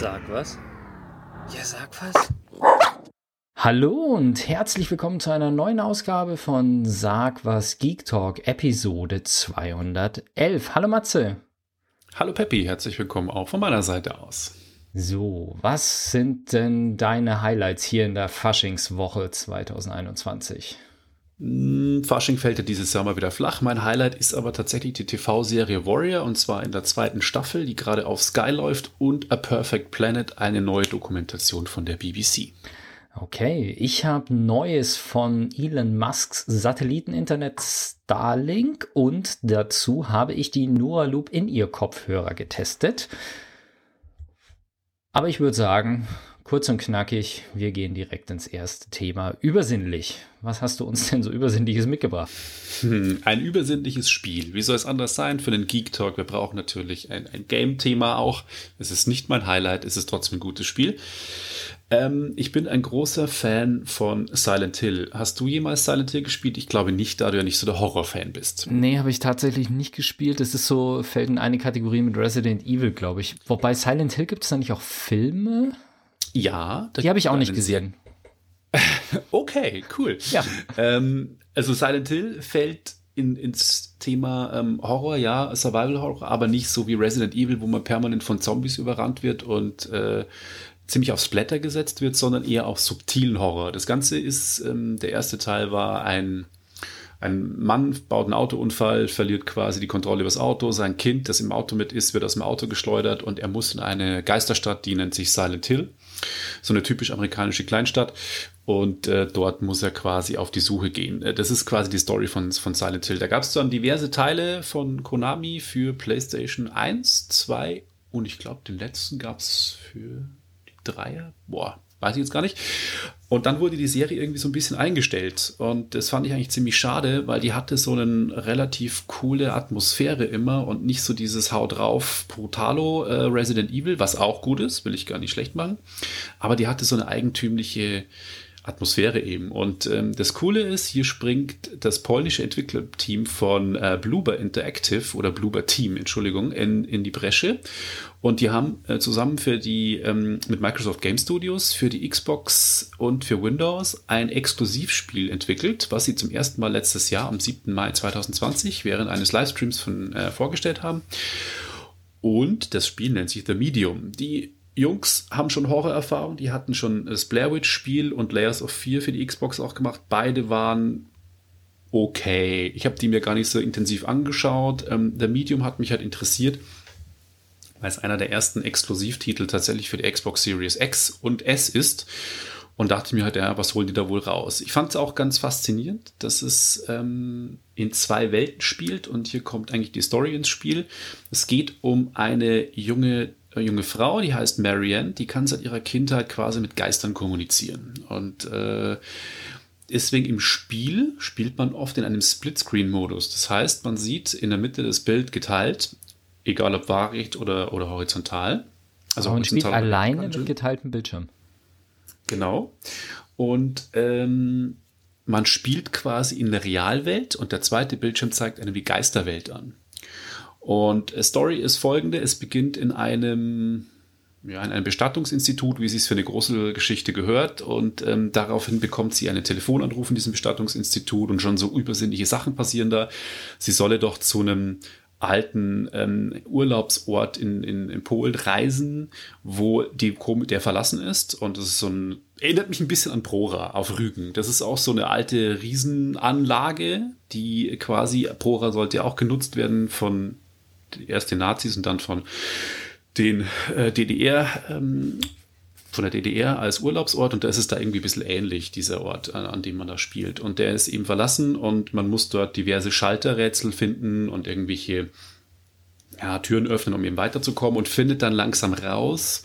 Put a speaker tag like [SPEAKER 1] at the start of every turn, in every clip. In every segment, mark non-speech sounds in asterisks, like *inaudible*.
[SPEAKER 1] Sag was? Ja, sag was.
[SPEAKER 2] Hallo und herzlich willkommen zu einer neuen Ausgabe von Sag was Geek Talk, Episode 211. Hallo Matze.
[SPEAKER 3] Hallo Peppi, herzlich willkommen auch von meiner Seite aus.
[SPEAKER 2] So, was sind denn deine Highlights hier in der Faschingswoche 2021?
[SPEAKER 3] Hm, Fasching fällt ja dieses Jahr mal wieder flach. Mein Highlight ist aber tatsächlich die TV-Serie Warrior und zwar in der zweiten Staffel, die gerade auf Sky läuft und A Perfect Planet, eine neue Dokumentation von der BBC.
[SPEAKER 2] Okay, ich habe Neues von Elon Musks Satelliteninternet Starlink und dazu habe ich die Noah Loop in ihr Kopfhörer getestet. Aber ich würde sagen, kurz und knackig, wir gehen direkt ins erste Thema. Übersinnlich. Was hast du uns denn so Übersinnliches mitgebracht?
[SPEAKER 3] Hm, ein übersinnliches Spiel. Wie soll es anders sein für den Geek Talk? Wir brauchen natürlich ein, ein Game-Thema auch. Es ist nicht mein Highlight, es ist trotzdem ein gutes Spiel. Ähm, ich bin ein großer Fan von Silent Hill. Hast du jemals Silent Hill gespielt? Ich glaube nicht, da du ja nicht so der Horror-Fan bist.
[SPEAKER 2] Nee, habe ich tatsächlich nicht gespielt. Es ist so, fällt in eine Kategorie mit Resident Evil, glaube ich. Wobei Silent Hill gibt es da nicht auch Filme?
[SPEAKER 3] Ja.
[SPEAKER 2] Die habe ich auch nicht gesehen. *laughs*
[SPEAKER 3] okay, cool. Ja. Ähm, also Silent Hill fällt in, ins Thema ähm, Horror, ja, Survival Horror, aber nicht so wie Resident Evil, wo man permanent von Zombies überrannt wird und äh, ziemlich auf Splatter gesetzt wird, sondern eher auf subtilen Horror. Das Ganze ist, ähm, der erste Teil war ein, ein Mann baut einen Autounfall, verliert quasi die Kontrolle über das Auto, sein Kind, das im Auto mit ist, wird aus dem Auto geschleudert und er muss in eine Geisterstadt, die nennt sich Silent Hill. So eine typisch amerikanische Kleinstadt. Und äh, dort muss er quasi auf die Suche gehen. Äh, das ist quasi die Story von, von Silent Hill. Da gab es dann diverse Teile von Konami für PlayStation 1, 2 und ich glaube, den letzten gab es für Dreier, boah, weiß ich jetzt gar nicht. Und dann wurde die Serie irgendwie so ein bisschen eingestellt. Und das fand ich eigentlich ziemlich schade, weil die hatte so eine relativ coole Atmosphäre immer und nicht so dieses Hau drauf Brutalo äh, Resident Evil, was auch gut ist, will ich gar nicht schlecht machen. Aber die hatte so eine eigentümliche Atmosphäre eben. Und ähm, das Coole ist, hier springt das polnische Entwicklerteam von äh, Bluber Interactive oder Bluber Team, Entschuldigung, in, in die Bresche. Und die haben äh, zusammen für die ähm, mit Microsoft Game Studios für die Xbox und für Windows ein Exklusivspiel entwickelt, was sie zum ersten Mal letztes Jahr am 7. Mai 2020 während eines Livestreams von, äh, vorgestellt haben. Und das Spiel nennt sich The Medium. Die Jungs haben schon Horrorerfahrung, die hatten schon das Blair Witch Spiel und Layers of Fear für die Xbox auch gemacht. Beide waren okay. Ich habe die mir gar nicht so intensiv angeschaut. Ähm, The Medium hat mich halt interessiert, es einer der ersten Exklusivtitel tatsächlich für die Xbox Series X und S ist. Und dachte mir halt, ja, was holen die da wohl raus? Ich fand es auch ganz faszinierend, dass es ähm, in zwei Welten spielt und hier kommt eigentlich die Story ins Spiel. Es geht um eine junge eine junge Frau, die heißt Marianne, die kann seit ihrer Kindheit quasi mit Geistern kommunizieren. Und äh, deswegen im Spiel spielt man oft in einem Splitscreen-Modus. Das heißt, man sieht in der Mitte das Bild geteilt, egal ob waagerecht oder, oder horizontal.
[SPEAKER 2] Also man spielt alleine mit geteiltem Bildschirm.
[SPEAKER 3] Genau. Und ähm, man spielt quasi in der Realwelt und der zweite Bildschirm zeigt einem die Geisterwelt an. Und Story ist folgende: Es beginnt in einem ja, in einem Bestattungsinstitut, wie es für eine große Geschichte gehört. Und ähm, daraufhin bekommt sie einen Telefonanruf in diesem Bestattungsinstitut und schon so übersinnliche Sachen passieren da. Sie solle doch zu einem alten ähm, Urlaubsort in, in, in Polen reisen, wo die, der verlassen ist. Und das ist so ein, erinnert mich ein bisschen an Prora auf Rügen. Das ist auch so eine alte Riesenanlage, die quasi, Prora sollte ja auch genutzt werden von erst den Nazis und dann von den äh, DDR, ähm, von der DDR als Urlaubsort und da ist es da irgendwie ein bisschen ähnlich, dieser Ort, an, an, dem man da spielt. Und der ist eben verlassen und man muss dort diverse Schalterrätsel finden und irgendwelche ja, Türen öffnen, um eben weiterzukommen und findet dann langsam raus,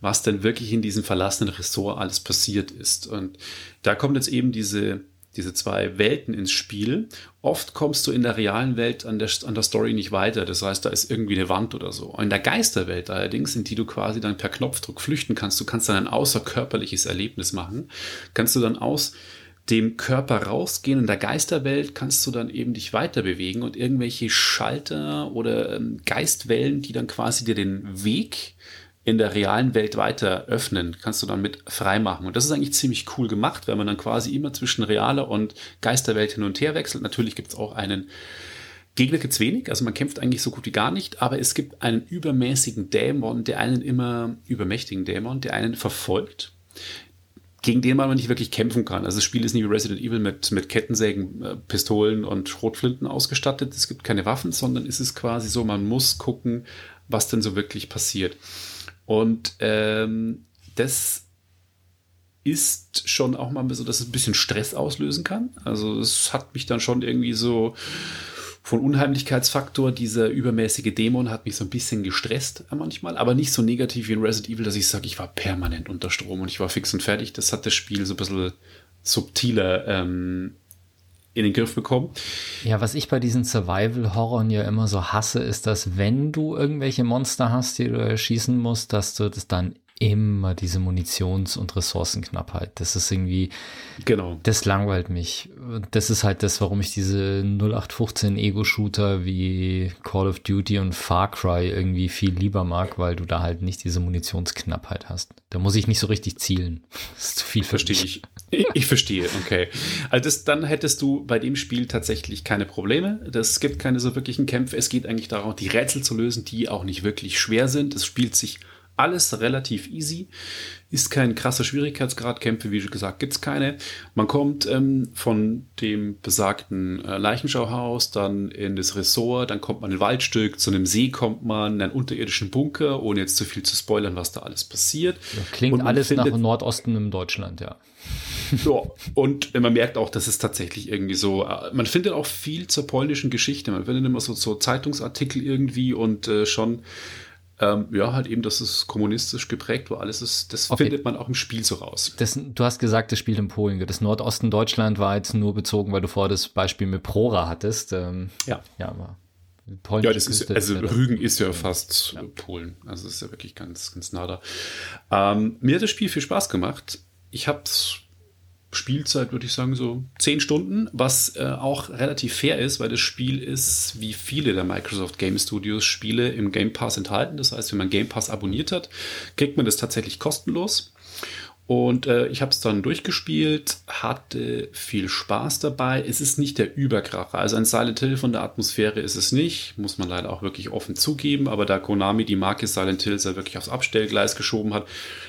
[SPEAKER 3] was denn wirklich in diesem verlassenen Ressort alles passiert ist. Und da kommt jetzt eben diese diese zwei Welten ins Spiel. Oft kommst du in der realen Welt an der, an der Story nicht weiter. Das heißt, da ist irgendwie eine Wand oder so. In der Geisterwelt allerdings, in die du quasi dann per Knopfdruck flüchten kannst, du kannst dann ein außerkörperliches Erlebnis machen, kannst du dann aus dem Körper rausgehen. In der Geisterwelt kannst du dann eben dich weiter bewegen und irgendwelche Schalter oder ähm, Geistwellen, die dann quasi dir den Weg in der realen Welt weiter öffnen, kannst du dann mit freimachen. Und das ist eigentlich ziemlich cool gemacht, wenn man dann quasi immer zwischen realer und Geisterwelt hin und her wechselt. Natürlich gibt es auch einen Gegner gibt's wenig, also man kämpft eigentlich so gut wie gar nicht, aber es gibt einen übermäßigen Dämon, der einen immer übermächtigen Dämon, der einen verfolgt, gegen den man nicht wirklich kämpfen kann. Also das Spiel ist nicht wie Resident Evil mit, mit Kettensägen, äh, Pistolen und Schrotflinten ausgestattet. Es gibt keine Waffen, sondern es ist quasi so, man muss gucken, was denn so wirklich passiert. Und ähm, das ist schon auch mal so, dass es ein bisschen Stress auslösen kann. Also es hat mich dann schon irgendwie so von Unheimlichkeitsfaktor, dieser übermäßige Dämon hat mich so ein bisschen gestresst manchmal, aber nicht so negativ wie in Resident Evil, dass ich sage, ich war permanent unter Strom und ich war fix und fertig. Das hat das Spiel so ein bisschen subtiler ähm, in den Griff bekommen.
[SPEAKER 2] Ja, was ich bei diesen Survival-Horroren ja immer so hasse, ist, dass wenn du irgendwelche Monster hast, die du erschießen musst, dass du das dann immer diese Munitions- und Ressourcenknappheit. Das ist irgendwie,
[SPEAKER 3] genau.
[SPEAKER 2] Das langweilt mich. Das ist halt das, warum ich diese 0815 Ego-Shooter wie Call of Duty und Far Cry irgendwie viel lieber mag, weil du da halt nicht diese Munitionsknappheit hast. Da muss ich nicht so richtig zielen.
[SPEAKER 3] Das ist zu viel. Verstehe ich. ich. Ich verstehe, okay. Also das, dann hättest du bei dem Spiel tatsächlich keine Probleme. Es gibt keine so wirklichen Kämpfe. Es geht eigentlich darum, die Rätsel zu lösen, die auch nicht wirklich schwer sind. Es spielt sich alles relativ easy. Ist kein krasser Schwierigkeitsgrad. Kämpfe, wie gesagt, gibt es keine. Man kommt ähm, von dem besagten äh, Leichenschauhaus dann in das Ressort, dann kommt man in ein Waldstück, zu einem See kommt man, in einen unterirdischen Bunker, ohne jetzt zu viel zu spoilern, was da alles passiert.
[SPEAKER 2] Ja, klingt alles nach Nordosten in Deutschland, ja. *laughs*
[SPEAKER 3] Ja, und man merkt auch, dass es tatsächlich irgendwie so, äh, man findet auch viel zur polnischen Geschichte. Man findet immer so, so Zeitungsartikel irgendwie und äh, schon ähm, ja, halt eben, dass es kommunistisch geprägt war. Alles ist, das okay. findet man auch im Spiel so raus.
[SPEAKER 2] Das, du hast gesagt, das spielt in Polen. Das Nordosten Deutschland war jetzt nur bezogen, weil du vorher das Beispiel mit Prora hattest. Ähm,
[SPEAKER 3] ja.
[SPEAKER 2] Ja, aber
[SPEAKER 3] ja, das ist, also Rügen ist ja fast ja. Polen. Also es ist ja wirklich ganz, ganz nah da. Ähm, mir hat das Spiel viel Spaß gemacht. Ich habe es Spielzeit, würde ich sagen, so zehn Stunden, was äh, auch relativ fair ist, weil das Spiel ist, wie viele der Microsoft Game Studios Spiele im Game Pass enthalten. Das heißt, wenn man Game Pass abonniert hat, kriegt man das tatsächlich kostenlos. Und äh, ich habe es dann durchgespielt, hatte viel Spaß dabei. Es ist nicht der Überkracher. Also ein Silent Hill von der Atmosphäre ist es nicht, muss man leider auch wirklich offen zugeben. Aber da Konami die Marke Silent Hill ja wirklich aufs Abstellgleis geschoben hat,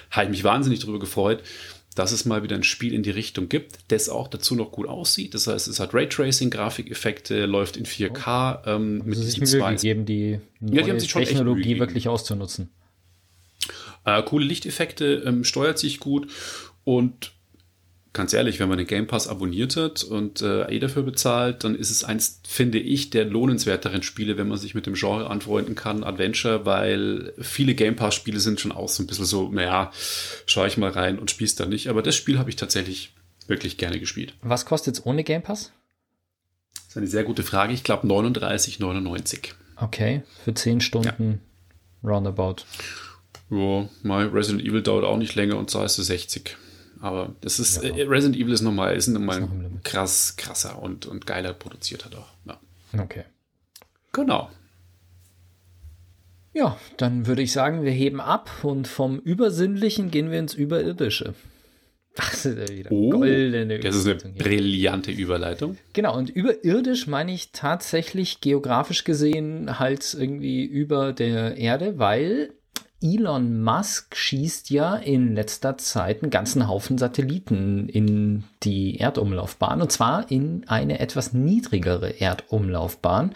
[SPEAKER 3] habe ich mich wahnsinnig darüber gefreut dass es mal wieder ein Spiel in die Richtung gibt, das auch dazu noch gut aussieht. Das heißt, es hat Raytracing, Grafikeffekte, läuft in 4K
[SPEAKER 2] oh. ähm, mit also diesen zwei. Gegeben, die, ja, die haben sich schon Technologie wirklich auszunutzen.
[SPEAKER 3] Äh, coole Lichteffekte, ähm, steuert sich gut und ganz ehrlich, wenn man den Game Pass abonniert hat und äh, eh dafür bezahlt, dann ist es eins, finde ich, der lohnenswerteren Spiele, wenn man sich mit dem Genre anfreunden kann, Adventure, weil viele Game Pass Spiele sind schon auch so ein bisschen so, naja, schaue ich mal rein und spiel's dann nicht. Aber das Spiel habe ich tatsächlich wirklich gerne gespielt.
[SPEAKER 2] Was kostet es ohne Game Pass?
[SPEAKER 3] Das ist eine sehr gute Frage. Ich glaube 39,99.
[SPEAKER 2] Okay, für 10 Stunden ja. roundabout.
[SPEAKER 3] Ja, mein Resident Evil dauert auch nicht länger und zwar ist es 60. Aber das ist, ja. äh, Resident Evil ist nochmal, ist nochmal krass, krasser und, und geiler produziert hat auch. Ja.
[SPEAKER 2] Okay.
[SPEAKER 3] Genau.
[SPEAKER 2] Ja, dann würde ich sagen, wir heben ab und vom Übersinnlichen gehen wir ins Überirdische.
[SPEAKER 3] Ach, *laughs* das ist ja wieder oh, goldene Das ist eine brillante Überleitung.
[SPEAKER 2] Genau, und überirdisch meine ich tatsächlich geografisch gesehen halt irgendwie über der Erde, weil Elon Musk schießt ja in letzter Zeit einen ganzen Haufen Satelliten in die Erdumlaufbahn und zwar in eine etwas niedrigere Erdumlaufbahn.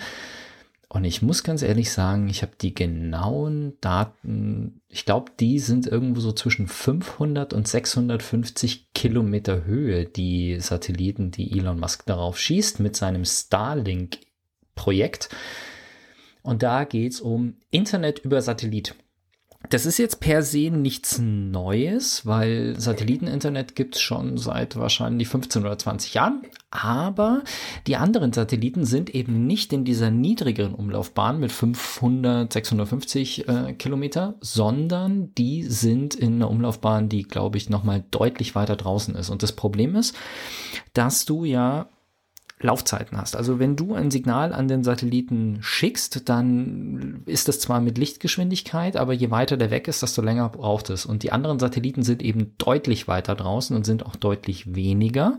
[SPEAKER 2] Und ich muss ganz ehrlich sagen, ich habe die genauen Daten, ich glaube, die sind irgendwo so zwischen 500 und 650 Kilometer Höhe, die Satelliten, die Elon Musk darauf schießt mit seinem Starlink-Projekt. Und da geht es um Internet über Satellit. Das ist jetzt per se nichts Neues, weil Satelliteninternet gibt es schon seit wahrscheinlich 15 oder 20 Jahren. Aber die anderen Satelliten sind eben nicht in dieser niedrigeren Umlaufbahn mit 500, 650 äh, Kilometer, sondern die sind in einer Umlaufbahn, die, glaube ich, nochmal deutlich weiter draußen ist. Und das Problem ist, dass du ja Laufzeiten hast. Also wenn du ein Signal an den Satelliten schickst, dann ist das zwar mit Lichtgeschwindigkeit, aber je weiter der weg ist, desto länger braucht es. Und die anderen Satelliten sind eben deutlich weiter draußen und sind auch deutlich weniger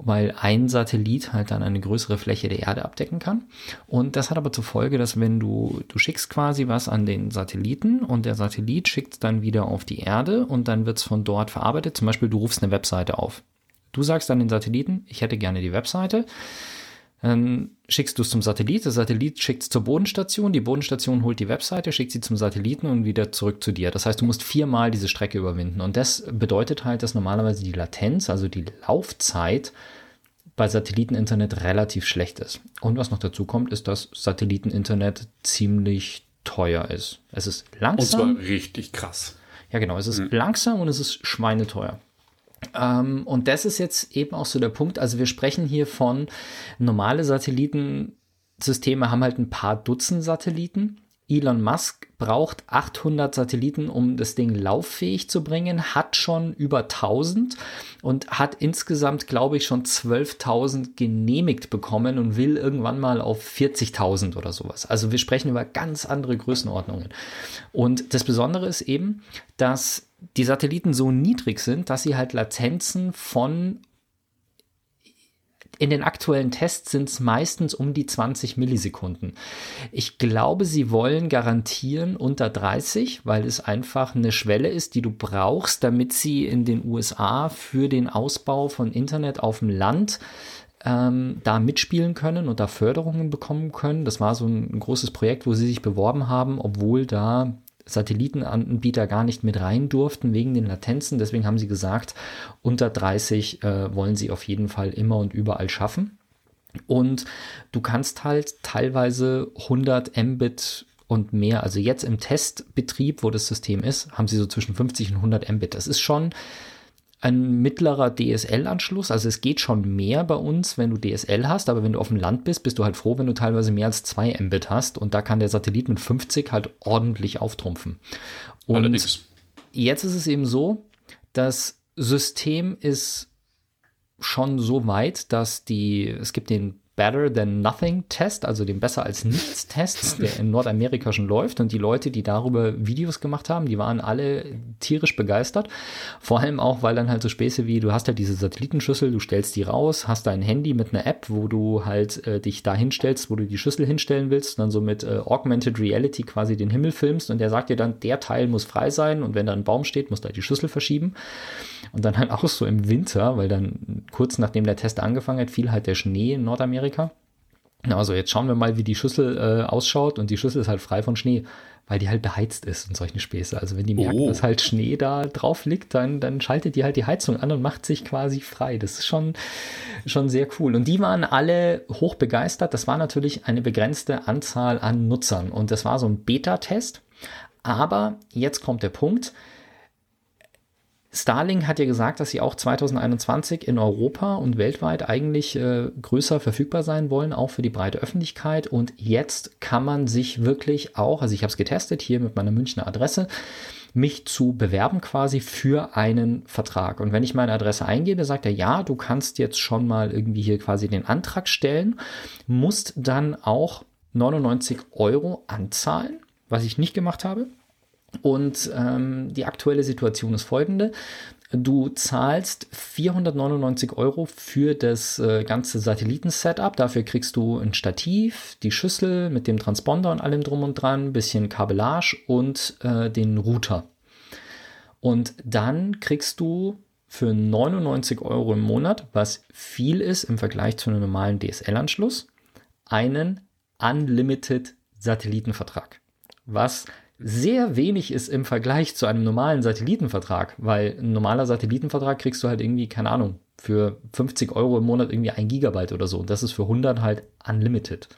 [SPEAKER 2] weil ein Satellit halt dann eine größere Fläche der Erde abdecken kann. Und das hat aber zur Folge, dass wenn du, du schickst quasi was an den Satelliten und der Satellit schickt dann wieder auf die Erde und dann wird es von dort verarbeitet. Zum Beispiel, du rufst eine Webseite auf. Du sagst an den Satelliten, ich hätte gerne die Webseite. Dann schickst du es zum Satellit, der Satellit schickt es zur Bodenstation, die Bodenstation holt die Webseite, schickt sie zum Satelliten und wieder zurück zu dir. Das heißt, du musst viermal diese Strecke überwinden. Und das bedeutet halt, dass normalerweise die Latenz, also die Laufzeit bei Satelliteninternet relativ schlecht ist. Und was noch dazu kommt, ist, dass Satelliteninternet ziemlich teuer ist. Es ist langsam.
[SPEAKER 3] Und zwar richtig krass.
[SPEAKER 2] Ja, genau. Es ist mhm. langsam und es ist schweineteuer. Ähm, und das ist jetzt eben auch so der Punkt. Also wir sprechen hier von normale Satellitensysteme haben halt ein paar Dutzend Satelliten. Elon Musk braucht 800 Satelliten, um das Ding lauffähig zu bringen, hat schon über 1000 und hat insgesamt, glaube ich, schon 12.000 genehmigt bekommen und will irgendwann mal auf 40.000 oder sowas. Also wir sprechen über ganz andere Größenordnungen. Und das Besondere ist eben, dass die Satelliten so niedrig sind, dass sie halt Latenzen von in den aktuellen Tests sind es meistens um die 20 Millisekunden. Ich glaube, sie wollen garantieren unter 30, weil es einfach eine Schwelle ist, die du brauchst, damit sie in den USA für den Ausbau von Internet auf dem Land ähm, da mitspielen können und da Förderungen bekommen können. Das war so ein großes Projekt, wo sie sich beworben haben, obwohl da Satellitenanbieter gar nicht mit rein durften wegen den Latenzen. Deswegen haben sie gesagt, unter 30 äh, wollen sie auf jeden Fall immer und überall schaffen. Und du kannst halt teilweise 100 Mbit und mehr, also jetzt im Testbetrieb, wo das System ist, haben sie so zwischen 50 und 100 Mbit. Das ist schon ein mittlerer DSL-Anschluss. Also es geht schon mehr bei uns, wenn du DSL hast, aber wenn du auf dem Land bist, bist du halt froh, wenn du teilweise mehr als 2 Mbit hast und da kann der Satellit mit 50 halt ordentlich auftrumpfen. Und Allerdings. jetzt ist es eben so, das System ist schon so weit, dass die, es gibt den Better Than Nothing Test, also den Besser als Nichts Test, der in Nordamerika schon läuft. Und die Leute, die darüber Videos gemacht haben, die waren alle tierisch begeistert. Vor allem auch, weil dann halt so Späße wie, du hast halt diese Satellitenschüssel, du stellst die raus, hast dein Handy mit einer App, wo du halt äh, dich da hinstellst, wo du die Schüssel hinstellen willst, dann so mit äh, Augmented Reality quasi den Himmel filmst und der sagt dir dann, der Teil muss frei sein und wenn da ein Baum steht, musst du halt die Schüssel verschieben. Und dann halt auch so im Winter, weil dann kurz nachdem der Test angefangen hat, fiel halt der Schnee in Nordamerika. Also jetzt schauen wir mal, wie die Schüssel äh, ausschaut und die Schüssel ist halt frei von Schnee, weil die halt beheizt ist und solche Späße. Also wenn die merken, oh. dass halt Schnee da drauf liegt, dann, dann schaltet die halt die Heizung an und macht sich quasi frei. Das ist schon, schon sehr cool. Und die waren alle hoch begeistert. Das war natürlich eine begrenzte Anzahl an Nutzern und das war so ein Beta-Test. Aber jetzt kommt der Punkt. Starlink hat ja gesagt, dass sie auch 2021 in Europa und weltweit eigentlich äh, größer verfügbar sein wollen, auch für die breite Öffentlichkeit. Und jetzt kann man sich wirklich auch, also ich habe es getestet hier mit meiner Münchner Adresse, mich zu bewerben quasi für einen Vertrag. Und wenn ich meine Adresse eingebe, sagt er, ja, du kannst jetzt schon mal irgendwie hier quasi den Antrag stellen, musst dann auch 99 Euro anzahlen, was ich nicht gemacht habe. Und ähm, die aktuelle Situation ist folgende. Du zahlst 499 Euro für das äh, ganze Satelliten-Setup. Dafür kriegst du ein Stativ, die Schüssel mit dem Transponder und allem drum und dran, bisschen Kabellage und äh, den Router. Und dann kriegst du für 99 Euro im Monat, was viel ist im Vergleich zu einem normalen DSL-Anschluss, einen Unlimited Satellitenvertrag. Was sehr wenig ist im Vergleich zu einem normalen Satellitenvertrag, weil ein normaler Satellitenvertrag kriegst du halt irgendwie, keine Ahnung, für 50 Euro im Monat irgendwie ein Gigabyte oder so. Und das ist für 100 halt unlimited.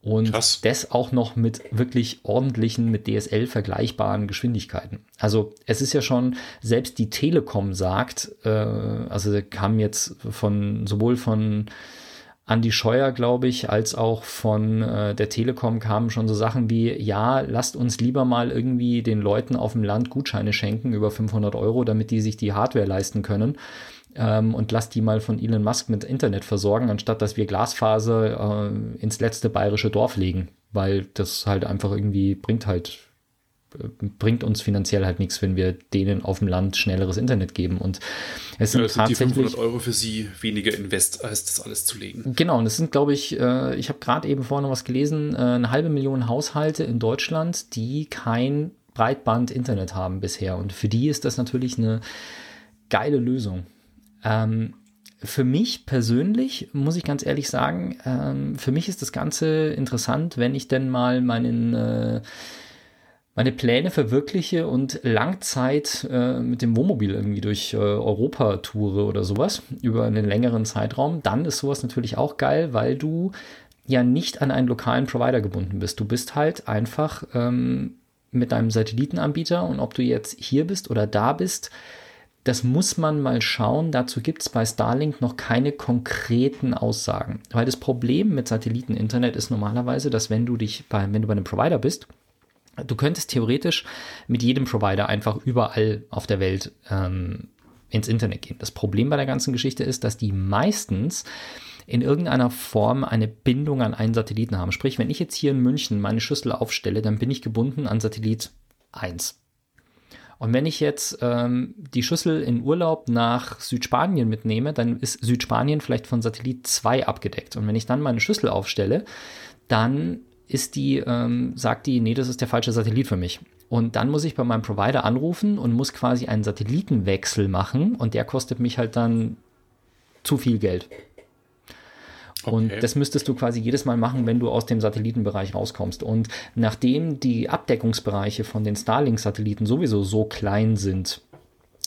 [SPEAKER 2] Und Krass. das auch noch mit wirklich ordentlichen, mit DSL vergleichbaren Geschwindigkeiten. Also es ist ja schon, selbst die Telekom sagt, äh, also kam jetzt von sowohl von Andi Scheuer, glaube ich, als auch von äh, der Telekom kamen schon so Sachen wie, ja, lasst uns lieber mal irgendwie den Leuten auf dem Land Gutscheine schenken über 500 Euro, damit die sich die Hardware leisten können. ähm, und lass die mal von Elon Musk mit Internet versorgen, anstatt dass wir Glasfaser äh, ins letzte bayerische Dorf legen, weil das halt einfach irgendwie bringt halt bringt uns finanziell halt nichts, wenn wir denen auf dem Land schnelleres Internet geben. Und es sind, ja, sind tatsächlich, die 500
[SPEAKER 3] Euro für sie weniger Invest, als das alles zu legen.
[SPEAKER 2] Genau, und es sind, glaube ich, äh, ich habe gerade eben vorhin noch was gelesen, äh, eine halbe Million Haushalte in Deutschland, die kein Breitband-Internet haben bisher. Und für die ist das natürlich eine geile Lösung. Ähm, für mich persönlich, muss ich ganz ehrlich sagen, ähm, für mich ist das Ganze interessant, wenn ich denn mal meinen äh, meine Pläne verwirkliche und Langzeit äh, mit dem Wohnmobil irgendwie durch äh, Europa toure oder sowas über einen längeren Zeitraum, dann ist sowas natürlich auch geil, weil du ja nicht an einen lokalen Provider gebunden bist. Du bist halt einfach ähm, mit deinem Satellitenanbieter und ob du jetzt hier bist oder da bist, das muss man mal schauen. Dazu gibt es bei Starlink noch keine konkreten Aussagen. Weil das Problem mit Satelliteninternet ist normalerweise, dass wenn du dich bei, wenn du bei einem Provider bist, Du könntest theoretisch mit jedem Provider einfach überall auf der Welt ähm, ins Internet gehen. Das Problem bei der ganzen Geschichte ist, dass die meistens in irgendeiner Form eine Bindung an einen Satelliten haben. Sprich, wenn ich jetzt hier in München meine Schüssel aufstelle, dann bin ich gebunden an Satellit 1. Und wenn ich jetzt ähm, die Schüssel in Urlaub nach Südspanien mitnehme, dann ist Südspanien vielleicht von Satellit 2 abgedeckt. Und wenn ich dann meine Schüssel aufstelle, dann ist die, ähm, sagt die, nee, das ist der falsche Satellit für mich. Und dann muss ich bei meinem Provider anrufen und muss quasi einen Satellitenwechsel machen und der kostet mich halt dann zu viel Geld. Okay. Und das müsstest du quasi jedes Mal machen, wenn du aus dem Satellitenbereich rauskommst. Und nachdem die Abdeckungsbereiche von den Starlink-Satelliten sowieso so klein sind,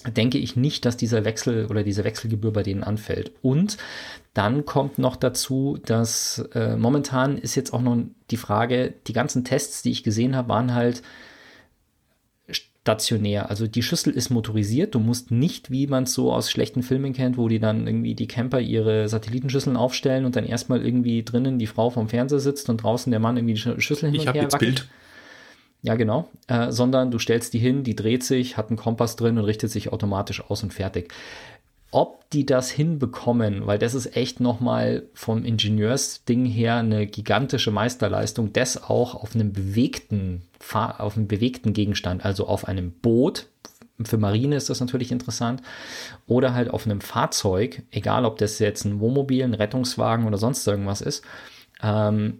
[SPEAKER 2] denke ich nicht, dass dieser Wechsel oder diese Wechselgebühr bei denen anfällt. Und dann kommt noch dazu, dass äh, momentan ist jetzt auch noch die Frage, die ganzen Tests, die ich gesehen habe, waren halt stationär. Also die Schüssel ist motorisiert. Du musst nicht, wie man es so aus schlechten Filmen kennt, wo die dann irgendwie die Camper ihre Satellitenschüsseln aufstellen und dann erstmal irgendwie drinnen die Frau vom Fernseher sitzt und draußen der Mann irgendwie die Schüssel hin
[SPEAKER 3] und ich her jetzt wackelt. Bild.
[SPEAKER 2] Ja, genau. Äh, sondern du stellst die hin, die dreht sich, hat einen Kompass drin und richtet sich automatisch aus und fertig. Ob die das hinbekommen, weil das ist echt nochmal vom Ingenieursding her eine gigantische Meisterleistung, das auch auf einem bewegten, auf einem bewegten Gegenstand, also auf einem Boot, für Marine ist das natürlich interessant, oder halt auf einem Fahrzeug, egal ob das jetzt ein Wohnmobil, ein Rettungswagen oder sonst irgendwas ist, ähm,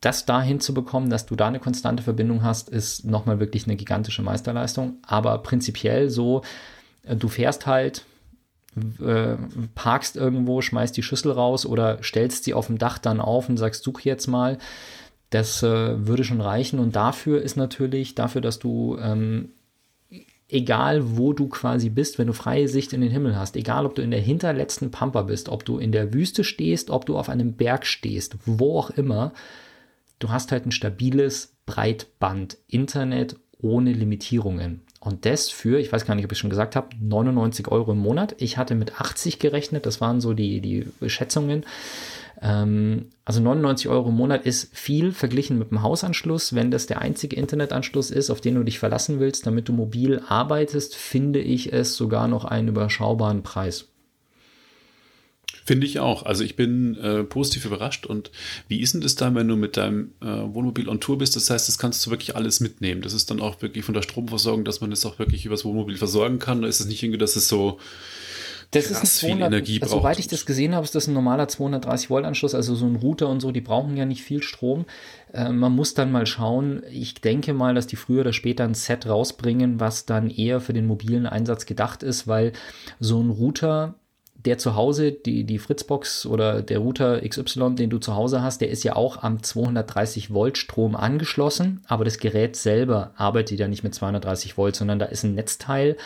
[SPEAKER 2] das da hinzubekommen, dass du da eine konstante Verbindung hast, ist nochmal wirklich eine gigantische Meisterleistung. Aber prinzipiell so, äh, du fährst halt, äh, parkst irgendwo, schmeißt die Schüssel raus oder stellst sie auf dem Dach dann auf und sagst, such jetzt mal. Das äh, würde schon reichen. Und dafür ist natürlich, dafür, dass du, ähm, egal wo du quasi bist, wenn du freie Sicht in den Himmel hast, egal ob du in der hinterletzten Pampa bist, ob du in der Wüste stehst, ob du auf einem Berg stehst, wo auch immer, du hast halt ein stabiles Breitband-Internet ohne Limitierungen. Und das für, ich weiß gar nicht, ob ich schon gesagt habe, 99 Euro im Monat. Ich hatte mit 80 gerechnet, das waren so die, die Schätzungen. Ähm, also 99 Euro im Monat ist viel verglichen mit dem Hausanschluss. Wenn das der einzige Internetanschluss ist, auf den du dich verlassen willst, damit du mobil arbeitest, finde ich es sogar noch einen überschaubaren Preis.
[SPEAKER 3] Finde ich auch. Also ich bin äh, positiv überrascht. Und wie ist denn das dann, wenn du mit deinem äh, Wohnmobil on Tour bist? Das heißt, das kannst du wirklich alles mitnehmen. Das ist dann auch wirklich von der Stromversorgung, dass man das auch wirklich übers Wohnmobil versorgen kann. Da ist es nicht irgendwie, dass es so
[SPEAKER 2] das ist ein 200, Energie also, Soweit ich das gesehen habe, ist das ein normaler 230 Volt Anschluss, also so ein Router und so, die brauchen ja nicht viel Strom. Äh, man muss dann mal schauen. Ich denke mal, dass die früher oder später ein Set rausbringen, was dann eher für den mobilen Einsatz gedacht ist, weil so ein Router der zu Hause, die, die Fritzbox oder der Router XY, den du zu Hause hast, der ist ja auch am 230 Volt Strom angeschlossen, aber das Gerät selber arbeitet ja nicht mit 230 Volt, sondern da ist ein Netzteil,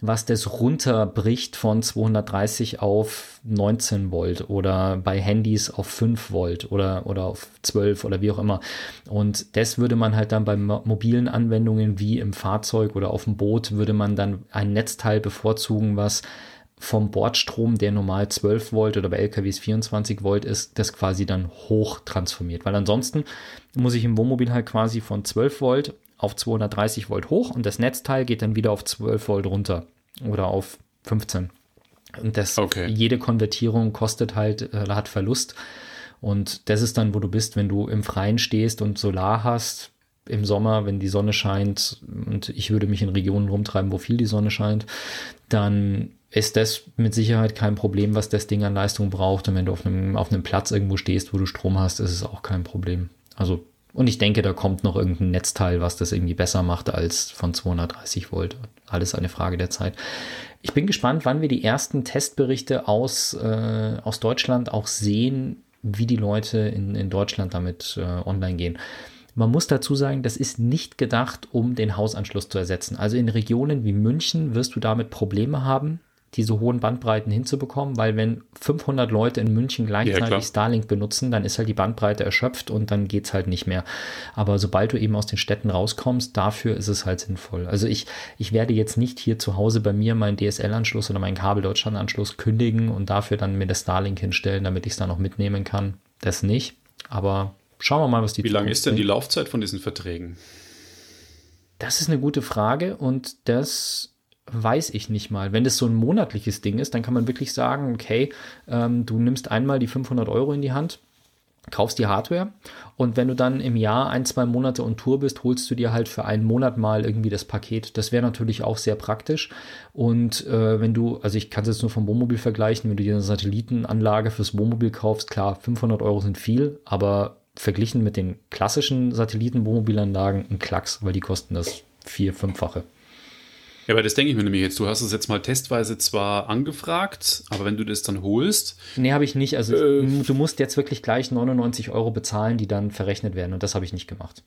[SPEAKER 2] was das runterbricht von 230 auf 19 Volt oder bei Handys auf 5 Volt oder, oder auf 12 oder wie auch immer. Und das würde man halt dann bei mobilen Anwendungen wie im Fahrzeug oder auf dem Boot würde man dann ein Netzteil bevorzugen, was vom Bordstrom, der normal 12 Volt oder bei LKWs 24 Volt ist, das quasi dann hoch transformiert. Weil ansonsten muss ich im Wohnmobil halt quasi von 12 Volt auf 230 Volt hoch und das Netzteil geht dann wieder auf 12 Volt runter oder auf 15. Und das, okay. jede Konvertierung kostet halt, äh, hat Verlust. Und das ist dann, wo du bist, wenn du im Freien stehst und Solar hast, im Sommer, wenn die Sonne scheint und ich würde mich in Regionen rumtreiben, wo viel die Sonne scheint, dann ist das mit Sicherheit kein Problem, was das Ding an Leistung braucht. Und wenn du auf einem, auf einem Platz irgendwo stehst, wo du Strom hast, ist es auch kein Problem. Also, und ich denke, da kommt noch irgendein Netzteil, was das irgendwie besser macht als von 230 Volt. Alles eine Frage der Zeit. Ich bin gespannt, wann wir die ersten Testberichte aus, äh, aus Deutschland auch sehen, wie die Leute in, in Deutschland damit äh, online gehen. Man muss dazu sagen, das ist nicht gedacht, um den Hausanschluss zu ersetzen. Also in Regionen wie München wirst du damit Probleme haben, diese hohen Bandbreiten hinzubekommen, weil wenn 500 Leute in München gleichzeitig ja, Starlink benutzen, dann ist halt die Bandbreite erschöpft und dann geht es halt nicht mehr. Aber sobald du eben aus den Städten rauskommst, dafür ist es halt sinnvoll. Also ich, ich werde jetzt nicht hier zu Hause bei mir meinen DSL-Anschluss oder meinen Kabel-Deutschland-Anschluss kündigen und dafür dann mir das Starlink hinstellen, damit ich es da noch mitnehmen kann. Das nicht. Aber schauen wir mal, was die
[SPEAKER 3] Wie lange ist denn die Laufzeit von diesen Verträgen?
[SPEAKER 2] Das ist eine gute Frage und das weiß ich nicht mal. Wenn das so ein monatliches Ding ist, dann kann man wirklich sagen, okay, ähm, du nimmst einmal die 500 Euro in die Hand, kaufst die Hardware und wenn du dann im Jahr ein, zwei Monate on Tour bist, holst du dir halt für einen Monat mal irgendwie das Paket. Das wäre natürlich auch sehr praktisch. Und äh, wenn du, also ich kann es jetzt nur vom Wohnmobil vergleichen, wenn du dir eine Satellitenanlage fürs Wohnmobil kaufst, klar, 500 Euro sind viel, aber verglichen mit den klassischen Satelliten-Wohnmobilanlagen ein Klacks, weil die kosten das vier-, fünffache.
[SPEAKER 3] Ja, aber das denke ich mir nämlich jetzt. Du hast es jetzt mal testweise zwar angefragt, aber wenn du das dann holst.
[SPEAKER 2] Nee, habe ich nicht. Also äh, du musst jetzt wirklich gleich 99 Euro bezahlen, die dann verrechnet werden. Und das habe ich nicht gemacht.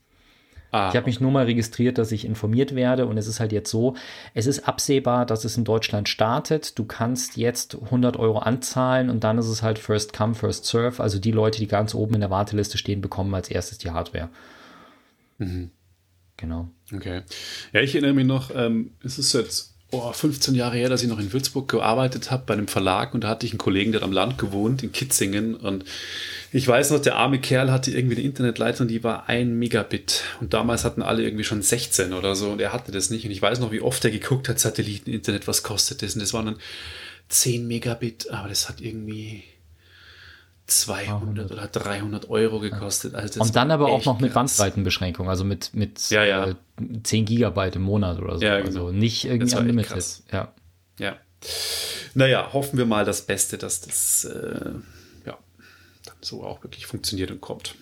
[SPEAKER 2] Ah, ich habe mich nur mal registriert, dass ich informiert werde. Und es ist halt jetzt so, es ist absehbar, dass es in Deutschland startet. Du kannst jetzt 100 Euro anzahlen und dann ist es halt First Come, First Serve. Also die Leute, die ganz oben in der Warteliste stehen, bekommen als erstes die Hardware. Mhm. Genau.
[SPEAKER 3] Okay. Ja, ich erinnere mich noch, ähm, es ist jetzt oh, 15 Jahre her, dass ich noch in Würzburg gearbeitet habe bei einem Verlag. Und da hatte ich einen Kollegen, der hat am Land gewohnt, in Kitzingen. Und ich weiß noch, der arme Kerl hatte irgendwie eine Internetleitung, die war ein Megabit. Und damals hatten alle irgendwie schon 16 oder so. Und er hatte das nicht. Und ich weiß noch, wie oft er geguckt hat, Satelliteninternet, was kostet das? Und das waren dann 10 Megabit, aber das hat irgendwie 200 oder 300 Euro gekostet.
[SPEAKER 2] Also und dann aber auch noch mit Bandbreitenbeschränkung, also mit, mit
[SPEAKER 3] ja, ja.
[SPEAKER 2] Äh, 10 Gigabyte im Monat oder so. Ja, genau. Also nicht irgendwie unlimited.
[SPEAKER 3] Ja. ja. Naja, hoffen wir mal das Beste, dass das äh, ja, dann so auch wirklich funktioniert und kommt.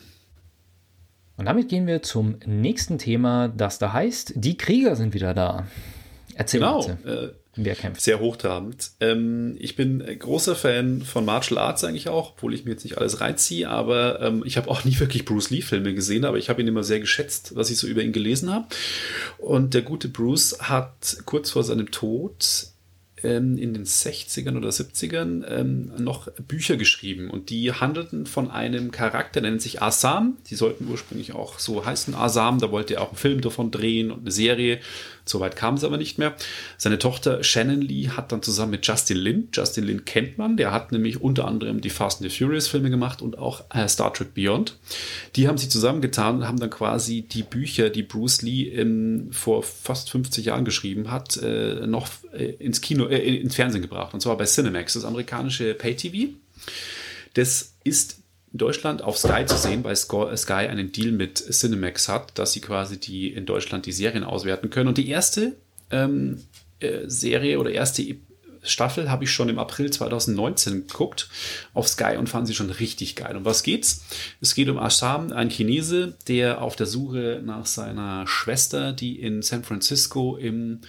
[SPEAKER 2] Und damit gehen wir zum nächsten Thema, das da heißt, die Krieger sind wieder da. Erzähl
[SPEAKER 3] genau, bitte. Äh, Wer kämpft. Sehr hochtrabend. Ähm, ich bin großer Fan von Martial Arts eigentlich auch, obwohl ich mir jetzt nicht alles reinziehe, aber ähm, ich habe auch *laughs* nie wirklich Bruce Lee-Filme gesehen, aber ich habe ihn immer sehr geschätzt, was ich so über ihn gelesen habe. Und der gute Bruce hat kurz vor seinem Tod ähm, in den 60ern oder 70ern ähm, noch Bücher geschrieben und die handelten von einem Charakter, der nennt sich Asam. Die sollten ursprünglich auch so heißen, Asam. Da wollte er auch einen Film davon drehen und eine Serie. Soweit kam es aber nicht mehr. Seine Tochter Shannon Lee hat dann zusammen mit Justin Lin, Justin Lin kennt man, der hat nämlich unter anderem die Fast and the Furious Filme gemacht und auch äh, Star Trek Beyond. Die haben sich zusammengetan und haben dann quasi die Bücher, die Bruce Lee im, vor fast 50 Jahren geschrieben hat, äh, noch äh, ins Kino, äh, ins Fernsehen gebracht. Und zwar bei Cinemax, das amerikanische Pay-TV. Das ist in Deutschland auf Sky zu sehen, weil Sky einen Deal mit Cinemax hat, dass sie quasi die in Deutschland die Serien auswerten können. Und die erste ähm, äh, Serie oder erste Staffel habe ich schon im April 2019 geguckt auf Sky und fand sie schon richtig geil. Um was geht's? Es geht um Assam, ein Chinese, der auf der Suche nach seiner Schwester, die in San Francisco im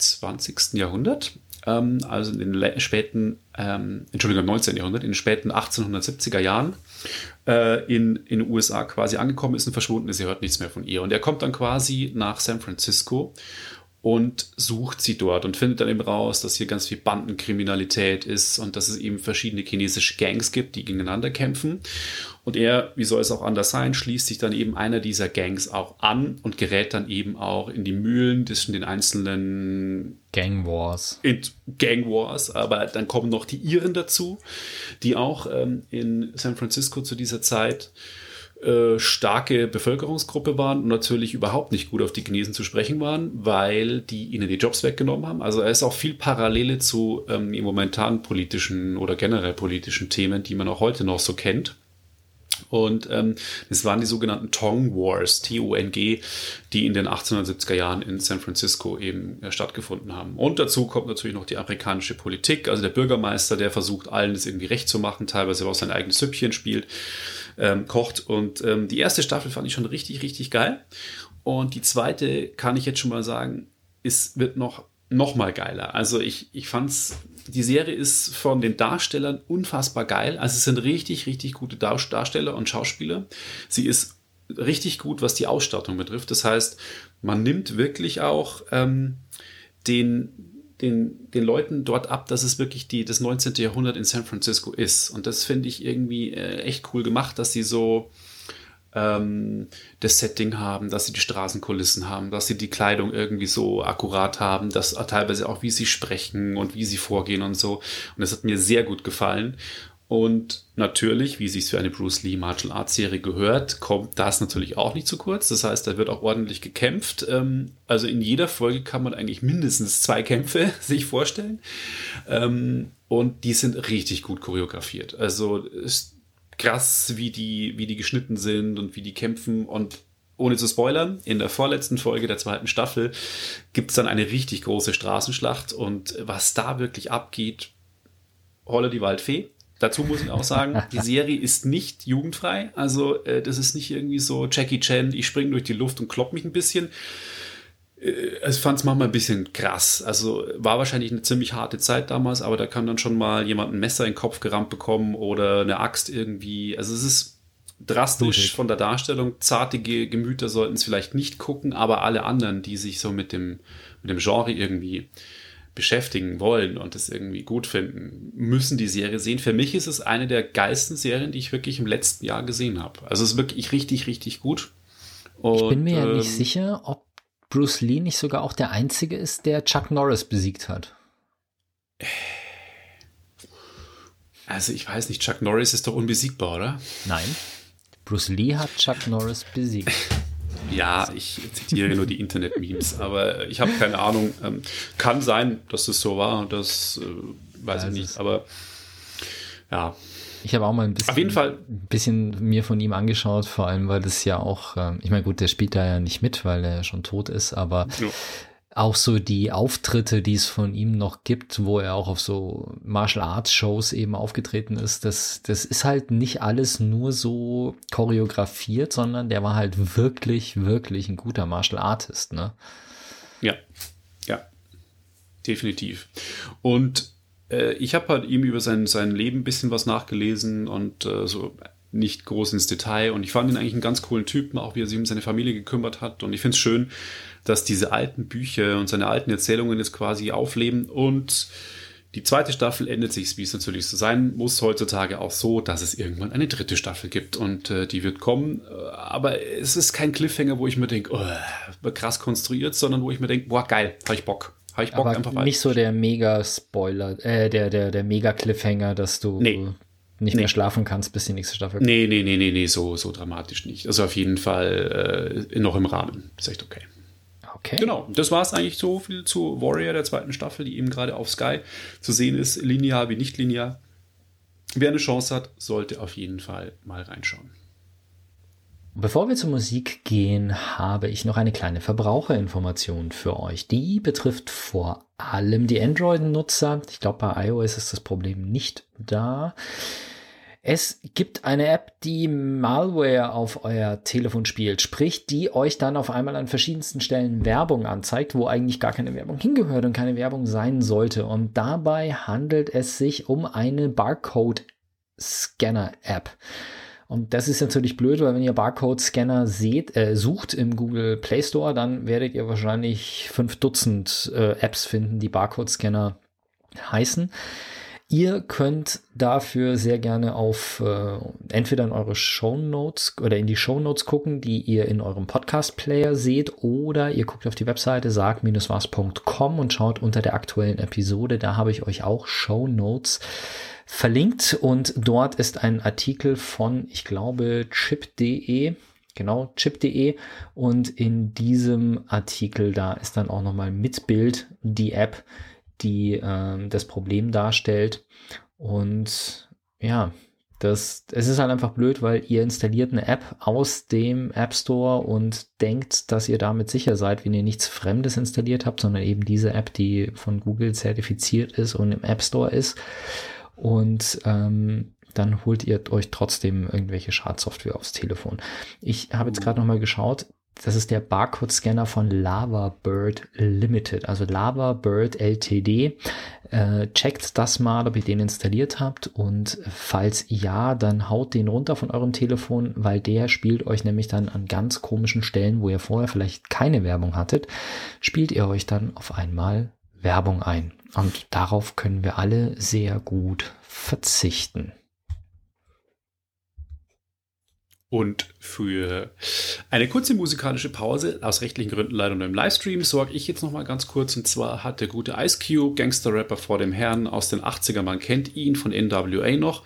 [SPEAKER 3] 20. Jahrhundert ähm, also in den späten, ähm, Entschuldigung, im 19. Jahrhundert, in den späten 1870er Jahren äh, in, in den USA quasi angekommen ist und verschwunden ist. Er hört nichts mehr von ihr. Und er kommt dann quasi nach San Francisco und sucht sie dort und findet dann eben raus, dass hier ganz viel Bandenkriminalität ist und dass es eben verschiedene chinesische Gangs gibt, die gegeneinander kämpfen. Und er, wie soll es auch anders sein, schließt sich dann eben einer dieser Gangs auch an und gerät dann eben auch in die Mühlen zwischen den einzelnen
[SPEAKER 2] Gang Wars.
[SPEAKER 3] In Gang Wars, aber dann kommen noch die Iren dazu, die auch ähm, in San Francisco zu dieser Zeit äh, starke Bevölkerungsgruppe waren und natürlich überhaupt nicht gut auf die Chinesen zu sprechen waren, weil die ihnen die Jobs weggenommen haben. Also er ist auch viel Parallele zu ähm, momentanen politischen oder generell politischen Themen, die man auch heute noch so kennt. Und ähm, das waren die sogenannten Tong Wars, T-O-N-G, die in den 1870er Jahren in San Francisco eben äh, stattgefunden haben. Und dazu kommt natürlich noch die amerikanische Politik, also der Bürgermeister, der versucht, allen das irgendwie recht zu machen, teilweise auch sein eigenes Süppchen spielt, ähm, kocht. Und ähm, die erste Staffel fand ich schon richtig, richtig geil. Und die zweite, kann ich jetzt schon mal sagen, ist, wird noch, noch mal geiler. Also ich, ich fand's die Serie ist von den Darstellern unfassbar geil. Also es sind richtig, richtig gute Darsteller und Schauspieler. Sie ist richtig gut, was die Ausstattung betrifft. Das heißt, man nimmt wirklich auch ähm, den, den, den Leuten dort ab, dass es wirklich die, das 19. Jahrhundert in San Francisco ist. Und das finde ich irgendwie äh, echt cool gemacht, dass sie so ähm, das Setting haben, dass sie die Straßenkulissen haben, dass sie die Kleidung irgendwie so akkurat haben, dass teilweise auch wie sie sprechen und wie sie vorgehen und so. Und das hat mir sehr gut gefallen. Und natürlich, wie sich für eine Bruce Lee Martial Arts Serie gehört, kommt das natürlich auch nicht zu kurz. Das heißt, da wird auch ordentlich gekämpft. Ähm, also in jeder Folge kann man eigentlich mindestens zwei Kämpfe *laughs* sich vorstellen. Ähm, und die sind richtig gut choreografiert. Also krass, wie die, wie die geschnitten sind und wie die kämpfen und ohne zu spoilern, in der vorletzten Folge der zweiten Staffel gibt es dann eine richtig große Straßenschlacht und was da wirklich abgeht, Holle die Waldfee. Dazu muss ich auch sagen, *laughs* die Serie ist nicht jugendfrei. Also äh, das ist nicht irgendwie so Jackie Chan, ich springe durch die Luft und klopp mich ein bisschen, ich äh, fand es manchmal ein bisschen krass. Also war wahrscheinlich eine ziemlich harte Zeit damals, aber da kann dann schon mal jemand ein Messer in den Kopf gerammt bekommen oder eine Axt irgendwie. Also es ist drastisch von der Darstellung. Zartige Gemüter sollten es vielleicht nicht gucken, aber alle anderen, die sich so mit dem, mit dem Genre irgendwie beschäftigen wollen und es irgendwie gut finden, müssen die Serie sehen. Für mich ist es eine der geilsten Serien, die ich wirklich im letzten Jahr gesehen habe. Also es ist wirklich richtig, richtig gut.
[SPEAKER 2] Und, ich bin mir ja nicht ähm, sicher, ob Bruce Lee nicht sogar auch der Einzige ist, der Chuck Norris besiegt hat?
[SPEAKER 3] Also ich weiß nicht, Chuck Norris ist doch unbesiegbar, oder?
[SPEAKER 2] Nein. Bruce Lee hat Chuck Norris besiegt. *laughs*
[SPEAKER 3] Ja, ich zitiere nur die Internet-Memes, *laughs* aber ich habe keine Ahnung. Ähm, kann sein, dass es so war, das äh, weiß ich nicht. Aber ja,
[SPEAKER 2] ich habe auch mal ein bisschen,
[SPEAKER 3] Auf jeden Fall.
[SPEAKER 2] ein bisschen mir von ihm angeschaut, vor allem, weil das ja auch, äh, ich meine, gut, der spielt da ja nicht mit, weil er schon tot ist, aber ja. Auch so die Auftritte, die es von ihm noch gibt, wo er auch auf so Martial Arts Shows eben aufgetreten ist, das, das ist halt nicht alles nur so choreografiert, sondern der war halt wirklich, wirklich ein guter Martial Artist, ne?
[SPEAKER 3] Ja, ja, definitiv. Und äh, ich habe halt ihm über sein, sein Leben ein bisschen was nachgelesen und äh, so nicht groß ins Detail. Und ich fand ihn eigentlich einen ganz coolen Typen, auch wie er sich um seine Familie gekümmert hat. Und ich finde es schön, dass diese alten Bücher und seine alten Erzählungen jetzt quasi aufleben. Und die zweite Staffel endet sich, wie es natürlich so sein muss, heutzutage auch so, dass es irgendwann eine dritte Staffel gibt. Und äh, die wird kommen. Aber es ist kein Cliffhanger, wo ich mir denke, oh, krass konstruiert, sondern wo ich mir denke, boah, geil, hab ich Bock.
[SPEAKER 2] Habe ich Bock Aber einfach weiter. Nicht so der Mega-Spoiler, äh, der, der, der Mega-Cliffhanger, dass du nee. nicht nee. mehr schlafen kannst, bis die nächste Staffel
[SPEAKER 3] kommt. Nee, nee, nee, nee, nee, so, so dramatisch nicht. Also auf jeden Fall äh, noch im Rahmen. Ist echt okay. Okay. Genau, das war es eigentlich so viel zu Warrior der zweiten Staffel, die eben gerade auf Sky zu sehen ist, linear wie nicht linear. Wer eine Chance hat, sollte auf jeden Fall mal reinschauen.
[SPEAKER 2] Bevor wir zur Musik gehen, habe ich noch eine kleine Verbraucherinformation für euch. Die betrifft vor allem die Android-Nutzer. Ich glaube, bei iOS ist das Problem nicht da. Es gibt eine App, die Malware auf euer Telefon spielt, sprich, die euch dann auf einmal an verschiedensten Stellen Werbung anzeigt, wo eigentlich gar keine Werbung hingehört und keine Werbung sein sollte. Und dabei handelt es sich um eine Barcode-Scanner-App. Und das ist natürlich blöd, weil wenn ihr Barcode-Scanner seht, äh, sucht im Google Play Store, dann werdet ihr wahrscheinlich fünf Dutzend äh, Apps finden, die Barcode-Scanner heißen. Ihr könnt dafür sehr gerne auf äh, entweder in eure Show Notes oder in die Show Notes gucken, die ihr in eurem Podcast-Player seht, oder ihr guckt auf die Webseite sag-was.com und schaut unter der aktuellen Episode. Da habe ich euch auch Show Notes verlinkt und dort ist ein Artikel von, ich glaube, chip.de, genau, chip.de und in diesem Artikel da ist dann auch nochmal mit Bild die App, die äh, das Problem darstellt und ja, das, es ist halt einfach blöd, weil ihr installiert eine App aus dem App Store und denkt, dass ihr damit sicher seid, wenn ihr nichts Fremdes installiert habt, sondern eben diese App, die von Google zertifiziert ist und im App Store ist. Und ähm, dann holt ihr euch trotzdem irgendwelche Schadsoftware aufs Telefon. Ich habe jetzt gerade noch mal geschaut, das ist der Barcode-Scanner von LavaBird Limited, also LavaBird LTD. Äh, checkt das mal, ob ihr den installiert habt und falls ja, dann haut den runter von eurem Telefon, weil der spielt euch nämlich dann an ganz komischen Stellen, wo ihr vorher vielleicht keine Werbung hattet, spielt ihr euch dann auf einmal Werbung ein. Und darauf können wir alle sehr gut verzichten.
[SPEAKER 3] Und für eine kurze musikalische Pause, aus rechtlichen Gründen leider nur im Livestream, sorge ich jetzt nochmal ganz kurz. Und zwar hat der gute Ice Cube, Gangster-Rapper vor dem Herrn aus den 80ern, man kennt ihn von NWA noch,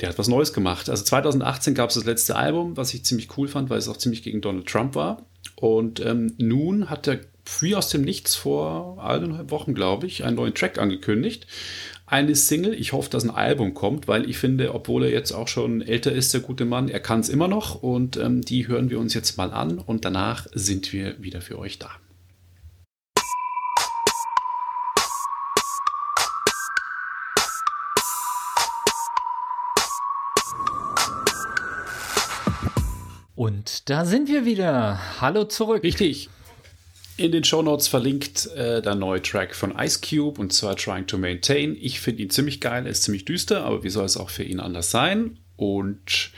[SPEAKER 3] der hat was Neues gemacht. Also 2018 gab es das letzte Album, was ich ziemlich cool fand, weil es auch ziemlich gegen Donald Trump war. Und ähm, nun hat er wie aus dem Nichts vor eineinhalb Wochen, glaube ich, einen neuen Track angekündigt eine Single. Ich hoffe, dass ein Album kommt, weil ich finde, obwohl er jetzt auch schon älter ist, der gute Mann, er kann es immer noch und ähm, die hören wir uns jetzt mal an und danach sind wir wieder für euch da.
[SPEAKER 2] Und da sind wir wieder. Hallo zurück.
[SPEAKER 3] Richtig. In den Show Notes verlinkt äh, der neue Track von Ice Cube und zwar Trying to Maintain. Ich finde ihn ziemlich geil, er ist ziemlich düster, aber wie soll es auch für ihn anders sein? Und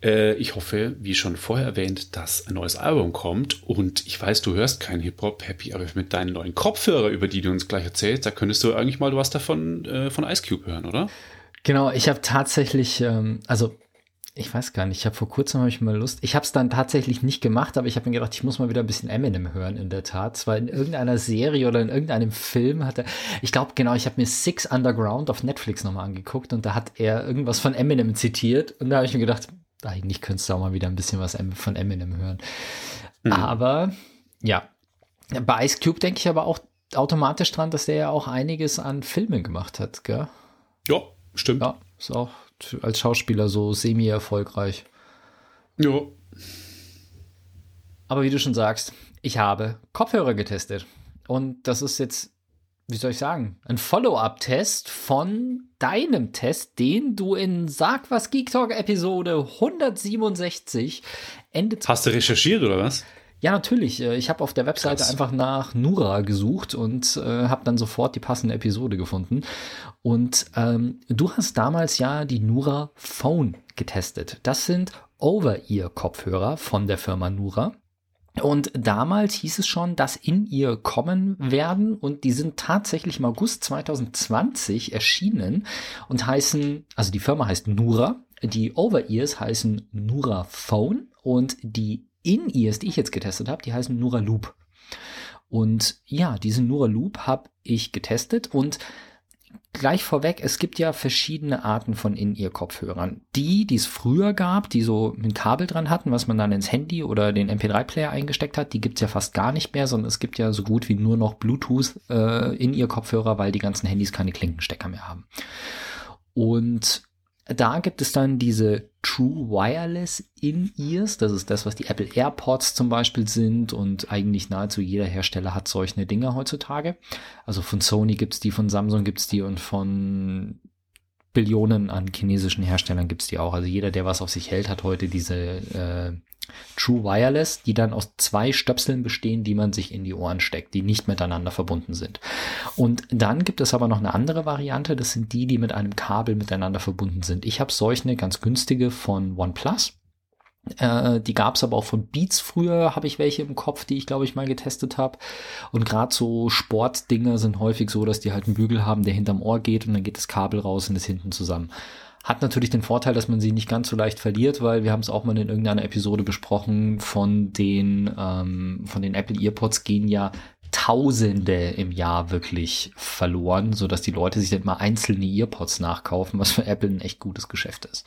[SPEAKER 3] äh, ich hoffe, wie schon vorher erwähnt, dass ein neues Album kommt. Und ich weiß, du hörst keinen Hip-Hop, Happy, aber mit deinen neuen Kopfhörer, über die du uns gleich erzählst, da könntest du eigentlich mal was davon äh, von Ice Cube hören, oder?
[SPEAKER 2] Genau, ich habe tatsächlich, ähm, also ich weiß gar nicht, ich habe vor kurzem habe ich mal Lust. Ich habe es dann tatsächlich nicht gemacht, aber ich habe mir gedacht, ich muss mal wieder ein bisschen Eminem hören in der Tat. Zwar in irgendeiner Serie oder in irgendeinem Film hat er, ich glaube genau, ich habe mir Six Underground auf Netflix nochmal angeguckt und da hat er irgendwas von Eminem zitiert und da habe ich mir gedacht, eigentlich könntest du auch mal wieder ein bisschen was von Eminem hören. Mhm. Aber ja, bei Ice Cube denke ich aber auch automatisch dran, dass der ja auch einiges an Filmen gemacht hat, gell?
[SPEAKER 3] Ja, stimmt.
[SPEAKER 2] Ja, ist auch als Schauspieler so semi-erfolgreich.
[SPEAKER 3] Ja.
[SPEAKER 2] Aber wie du schon sagst, ich habe Kopfhörer getestet. Und das ist jetzt, wie soll ich sagen, ein Follow-up-Test von deinem Test, den du in Sag was Geek Talk Episode 167 Ende.
[SPEAKER 3] Hast du recherchiert oder was?
[SPEAKER 2] Ja, natürlich. Äh, ich habe auf der Webseite Krass. einfach nach Nura gesucht und äh, habe dann sofort die passende Episode gefunden. Und ähm, du hast damals ja die Nura Phone getestet. Das sind Over-Ear-Kopfhörer von der Firma Nura. Und damals hieß es schon, dass in ihr kommen werden und die sind tatsächlich im August 2020 erschienen und heißen, also die Firma heißt Nura, die Over-Ears heißen Nura Phone und die In-Ears, die ich jetzt getestet habe, die heißen Nura Loop. Und ja, diesen Nura Loop habe ich getestet und gleich vorweg, es gibt ja verschiedene Arten von In-Ear-Kopfhörern. Die, die es früher gab, die so ein Kabel dran hatten, was man dann ins Handy oder den MP3-Player eingesteckt hat, die gibt's ja fast gar nicht mehr, sondern es gibt ja so gut wie nur noch Bluetooth äh, weil die ganzen Handys keine Klinkenstecker mehr haben. Und da gibt es dann diese True Wireless In-Ears. Das ist das, was die Apple AirPods zum Beispiel sind und eigentlich nahezu jeder Hersteller hat solche Dinge heutzutage. Also von Sony gibt es die, von Samsung gibt es die und von Billionen an chinesischen Herstellern gibt es die auch. Also jeder, der was auf sich hält, hat heute diese äh, True Wireless, die dann aus zwei Stöpseln bestehen, die man sich in die Ohren steckt, die nicht miteinander verbunden sind. Und dann gibt es aber noch eine andere Variante, das sind die, die mit einem Kabel miteinander verbunden sind. Ich habe solche eine ganz günstige von OnePlus. Äh, die gab es aber auch von Beats früher, habe ich welche im Kopf, die ich glaube ich mal getestet habe. Und gerade so Sportdinger sind häufig so, dass die halt einen Bügel haben, der hinterm Ohr geht und dann geht das Kabel raus und ist hinten zusammen. Hat natürlich den Vorteil, dass man sie nicht ganz so leicht verliert, weil wir haben es auch mal in irgendeiner Episode besprochen, von den, ähm, von den Apple EarPods gehen ja Tausende im Jahr wirklich verloren, sodass die Leute sich dann mal einzelne Earpods nachkaufen, was für Apple ein echt gutes Geschäft ist.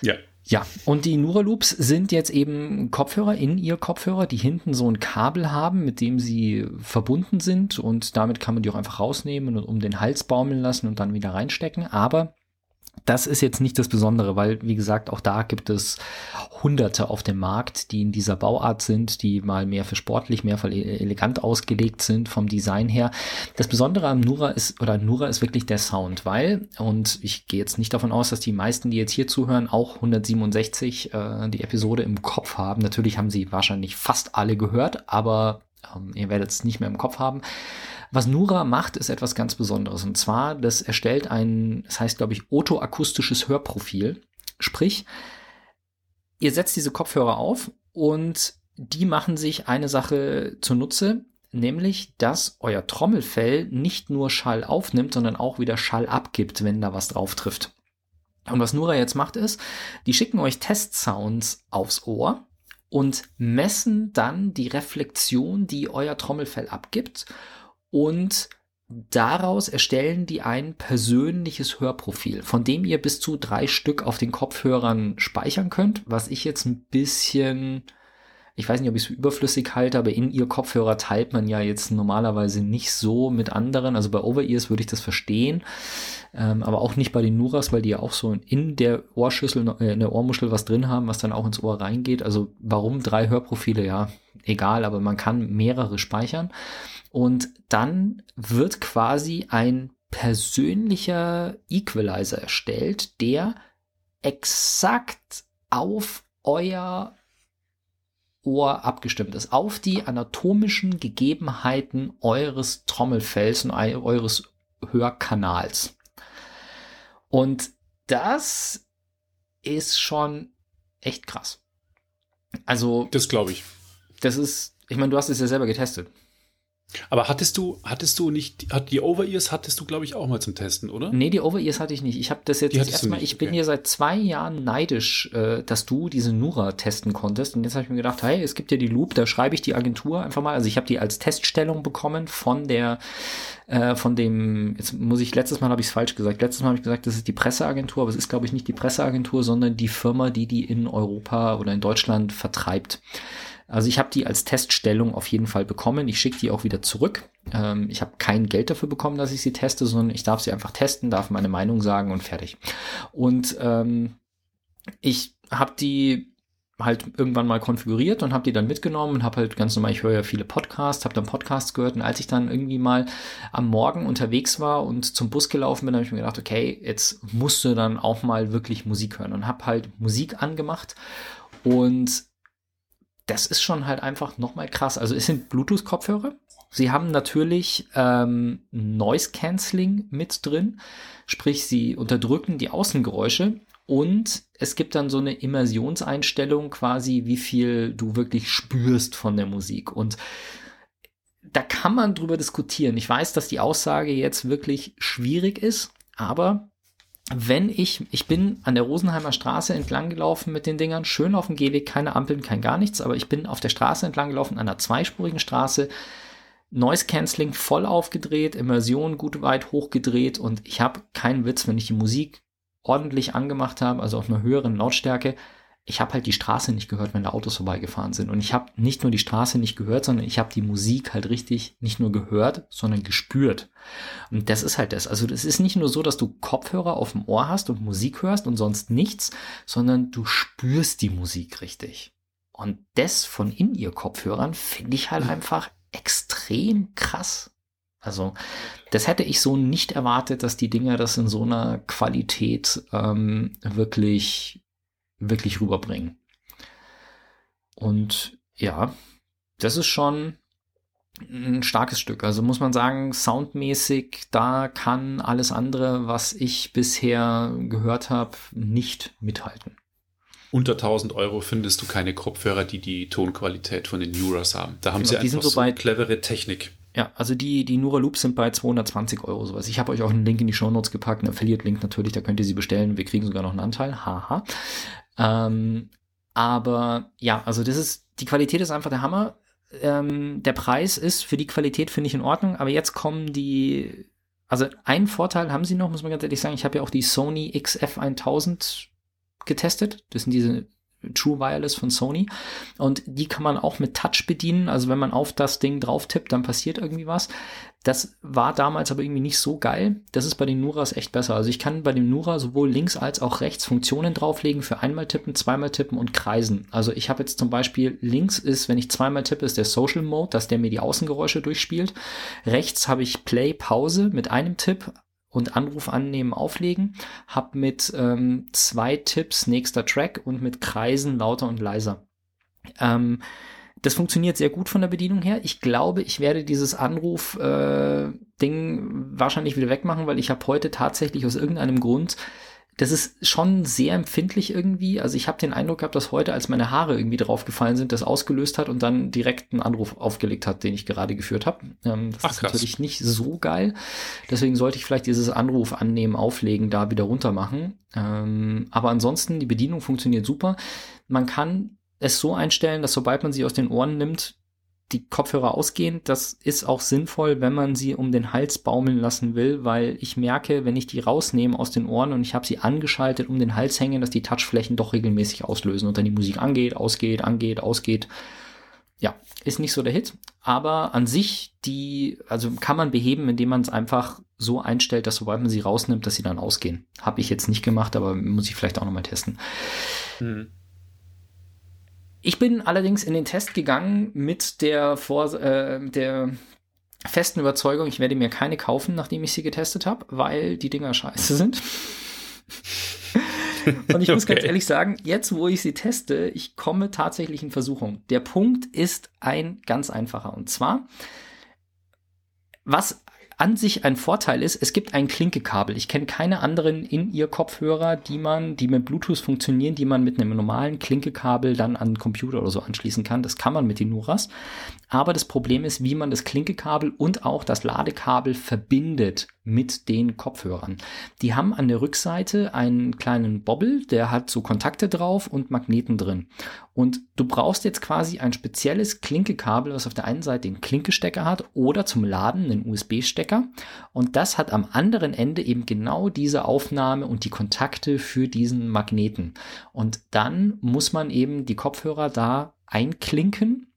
[SPEAKER 3] Ja.
[SPEAKER 2] Ja, und die Loops sind jetzt eben Kopfhörer in ihr Kopfhörer, die hinten so ein Kabel haben, mit dem sie verbunden sind und damit kann man die auch einfach rausnehmen und um den Hals baumeln lassen und dann wieder reinstecken. Aber das ist jetzt nicht das Besondere, weil, wie gesagt, auch da gibt es Hunderte auf dem Markt, die in dieser Bauart sind, die mal mehr für sportlich, mehr für elegant ausgelegt sind vom Design her. Das Besondere am Nura ist, oder Nura ist wirklich der Sound, weil, und ich gehe jetzt nicht davon aus, dass die meisten, die jetzt hier zuhören, auch 167 äh, die Episode im Kopf haben. Natürlich haben sie wahrscheinlich fast alle gehört, aber ähm, ihr werdet es nicht mehr im Kopf haben. Was Nura macht, ist etwas ganz Besonderes. Und zwar, das erstellt ein, das heißt, glaube ich, otoakustisches Hörprofil. Sprich, ihr setzt diese Kopfhörer auf und die machen sich eine Sache zunutze, nämlich, dass euer Trommelfell nicht nur Schall aufnimmt, sondern auch wieder Schall abgibt, wenn da was drauf trifft. Und was Nura jetzt macht ist, die schicken euch Testsounds aufs Ohr und messen dann die Reflexion, die euer Trommelfell abgibt und daraus erstellen die ein persönliches Hörprofil, von dem ihr bis zu drei Stück auf den Kopfhörern speichern könnt, was ich jetzt ein bisschen, ich weiß nicht, ob ich es überflüssig halte, aber in ihr Kopfhörer teilt man ja jetzt normalerweise nicht so mit anderen. Also bei Over-Ears würde ich das verstehen, ähm, aber auch nicht bei den Nuras, weil die ja auch so in der Ohrschüssel, äh, in der Ohrmuschel was drin haben, was dann auch ins Ohr reingeht. Also warum drei Hörprofile? Ja, egal, aber man kann mehrere speichern. Und dann wird quasi ein persönlicher Equalizer erstellt, der exakt auf euer Ohr abgestimmt ist, auf die anatomischen Gegebenheiten eures Trommelfells und eures Hörkanals. Und das ist schon echt krass. Also.
[SPEAKER 3] Das glaube ich.
[SPEAKER 2] Das ist, ich meine, du hast es ja selber getestet.
[SPEAKER 3] Aber hattest du, hattest du nicht, hat die Over-Ears hattest du, glaube ich, auch mal zum Testen, oder?
[SPEAKER 2] Nee, die Over-Ears hatte ich nicht. Ich habe das jetzt erstmal, ich bin okay. hier seit zwei Jahren neidisch, äh, dass du diese Nura testen konntest. Und jetzt habe ich mir gedacht, hey, es gibt ja die Loop, da schreibe ich die Agentur einfach mal. Also ich habe die als Teststellung bekommen von der, äh, von dem, jetzt muss ich, letztes Mal habe ich es falsch gesagt. Letztes Mal habe ich gesagt, das ist die Presseagentur, aber es ist, glaube ich, nicht die Presseagentur, sondern die Firma, die die in Europa oder in Deutschland vertreibt. Also ich habe die als Teststellung auf jeden Fall bekommen. Ich schicke die auch wieder zurück. Ähm, ich habe kein Geld dafür bekommen, dass ich sie teste, sondern ich darf sie einfach testen, darf meine Meinung sagen und fertig. Und ähm, ich habe die halt irgendwann mal konfiguriert und habe die dann mitgenommen und habe halt ganz normal, ich höre ja viele Podcasts, habe dann Podcasts gehört und als ich dann irgendwie mal am Morgen unterwegs war und zum Bus gelaufen bin, habe ich mir gedacht, okay, jetzt musst du dann auch mal wirklich Musik hören und habe halt Musik angemacht und das ist schon halt einfach nochmal krass. Also es sind Bluetooth-Kopfhörer. Sie haben natürlich ähm, Noise Cancelling mit drin, sprich sie unterdrücken die Außengeräusche und es gibt dann so eine Immersionseinstellung quasi, wie viel du wirklich spürst von der Musik und da kann man drüber diskutieren. Ich weiß, dass die Aussage jetzt wirklich schwierig ist, aber wenn ich, ich bin an der Rosenheimer Straße entlang gelaufen mit den Dingern, schön auf dem Gehweg, keine Ampeln, kein gar nichts, aber ich bin auf der Straße entlang gelaufen, an einer zweispurigen Straße, Noise Cancelling voll aufgedreht, Immersion gut weit hochgedreht und ich habe keinen Witz, wenn ich die Musik ordentlich angemacht habe, also auf einer höheren Lautstärke, ich habe halt die Straße nicht gehört, wenn da Autos vorbeigefahren sind. Und ich habe nicht nur die Straße nicht gehört, sondern ich habe die Musik halt richtig nicht nur gehört, sondern gespürt. Und das ist halt das. Also das ist nicht nur so, dass du Kopfhörer auf dem Ohr hast und Musik hörst und sonst nichts, sondern du spürst die Musik richtig. Und das von in ihr Kopfhörern finde ich halt einfach extrem krass. Also das hätte ich so nicht erwartet, dass die Dinger das in so einer Qualität ähm, wirklich wirklich rüberbringen. Und ja, das ist schon ein starkes Stück. Also muss man sagen, soundmäßig, da kann alles andere, was ich bisher gehört habe, nicht mithalten.
[SPEAKER 3] Unter 1000 Euro findest du keine Kopfhörer, die die Tonqualität von den Neuras haben. Da haben genau, sie einfach so, so clevere Technik.
[SPEAKER 2] Ja, also die, die Nura Loops sind bei 220 Euro sowas. Ich habe euch auch einen Link in die Show Notes gepackt, einen Affiliate-Link natürlich, da könnt ihr sie bestellen. Wir kriegen sogar noch einen Anteil. Haha. Ähm, aber ja, also das ist, die Qualität ist einfach der Hammer. ähm, der Preis ist für die Qualität, finde ich in Ordnung, aber jetzt kommen die, also einen Vorteil haben sie noch, muss man ganz ehrlich sagen, ich habe ja auch die Sony XF 1000 getestet. Das sind diese True Wireless von Sony. Und die kann man auch mit Touch bedienen. Also wenn man auf das Ding drauf tippt, dann passiert irgendwie was. Das war damals aber irgendwie nicht so geil. Das ist bei den Nuras echt besser. Also ich kann bei dem Nura sowohl links als auch rechts Funktionen drauflegen für einmal tippen, zweimal tippen und kreisen. Also ich habe jetzt zum Beispiel links ist, wenn ich zweimal tippe, ist der Social Mode, dass der mir die Außengeräusche durchspielt. Rechts habe ich Play, Pause mit einem Tipp und Anruf annehmen, auflegen. Hab mit ähm, zwei Tipps nächster Track und mit Kreisen lauter und leiser. Ähm, das funktioniert sehr gut von der Bedienung her. Ich glaube, ich werde dieses Anruf-Ding äh, wahrscheinlich wieder wegmachen, weil ich habe heute tatsächlich aus irgendeinem Grund das ist schon sehr empfindlich irgendwie. Also ich habe den Eindruck gehabt, dass heute, als meine Haare irgendwie draufgefallen sind, das ausgelöst hat und dann direkt einen Anruf aufgelegt hat, den ich gerade geführt habe. Ähm, das Ach, ist krass. natürlich nicht so geil. Deswegen sollte ich vielleicht dieses Anruf annehmen, auflegen, da wieder runter machen. Ähm, aber ansonsten, die Bedienung funktioniert super. Man kann es so einstellen, dass sobald man sie aus den Ohren nimmt, die Kopfhörer ausgehen. Das ist auch sinnvoll, wenn man sie um den Hals baumeln lassen will, weil ich merke, wenn ich die rausnehme aus den Ohren und ich habe sie angeschaltet um den Hals hängen, dass die Touchflächen doch regelmäßig auslösen und dann die Musik angeht, ausgeht, angeht, ausgeht. Ja, ist nicht so der Hit, aber an sich die, also kann man beheben, indem man es einfach so einstellt, dass sobald man sie rausnimmt, dass sie dann ausgehen. Habe ich jetzt nicht gemacht, aber muss ich vielleicht auch nochmal testen. Hm. Ich bin allerdings in den Test gegangen mit der, Vor äh, der festen Überzeugung, ich werde mir keine kaufen, nachdem ich sie getestet habe, weil die Dinger scheiße sind. *laughs* Und ich muss okay. ganz ehrlich sagen, jetzt wo ich sie teste, ich komme tatsächlich in Versuchung. Der Punkt ist ein ganz einfacher. Und zwar, was an sich ein Vorteil ist, es gibt ein Klinkekabel. Ich kenne keine anderen In-Ear-Kopfhörer, die man, die mit Bluetooth funktionieren, die man mit einem normalen Klinkekabel dann an den Computer oder so anschließen kann. Das kann man mit den Nuras. Aber das Problem ist, wie man das Klinkekabel und auch das Ladekabel verbindet mit den Kopfhörern. Die haben an der Rückseite einen kleinen Bobbel, der hat so Kontakte drauf und Magneten drin. Und du brauchst jetzt quasi ein spezielles Klinkekabel, was auf der einen Seite den Klinkestecker hat oder zum Laden einen USB-Stecker. Und das hat am anderen Ende eben genau diese Aufnahme und die Kontakte für diesen Magneten. Und dann muss man eben die Kopfhörer da einklinken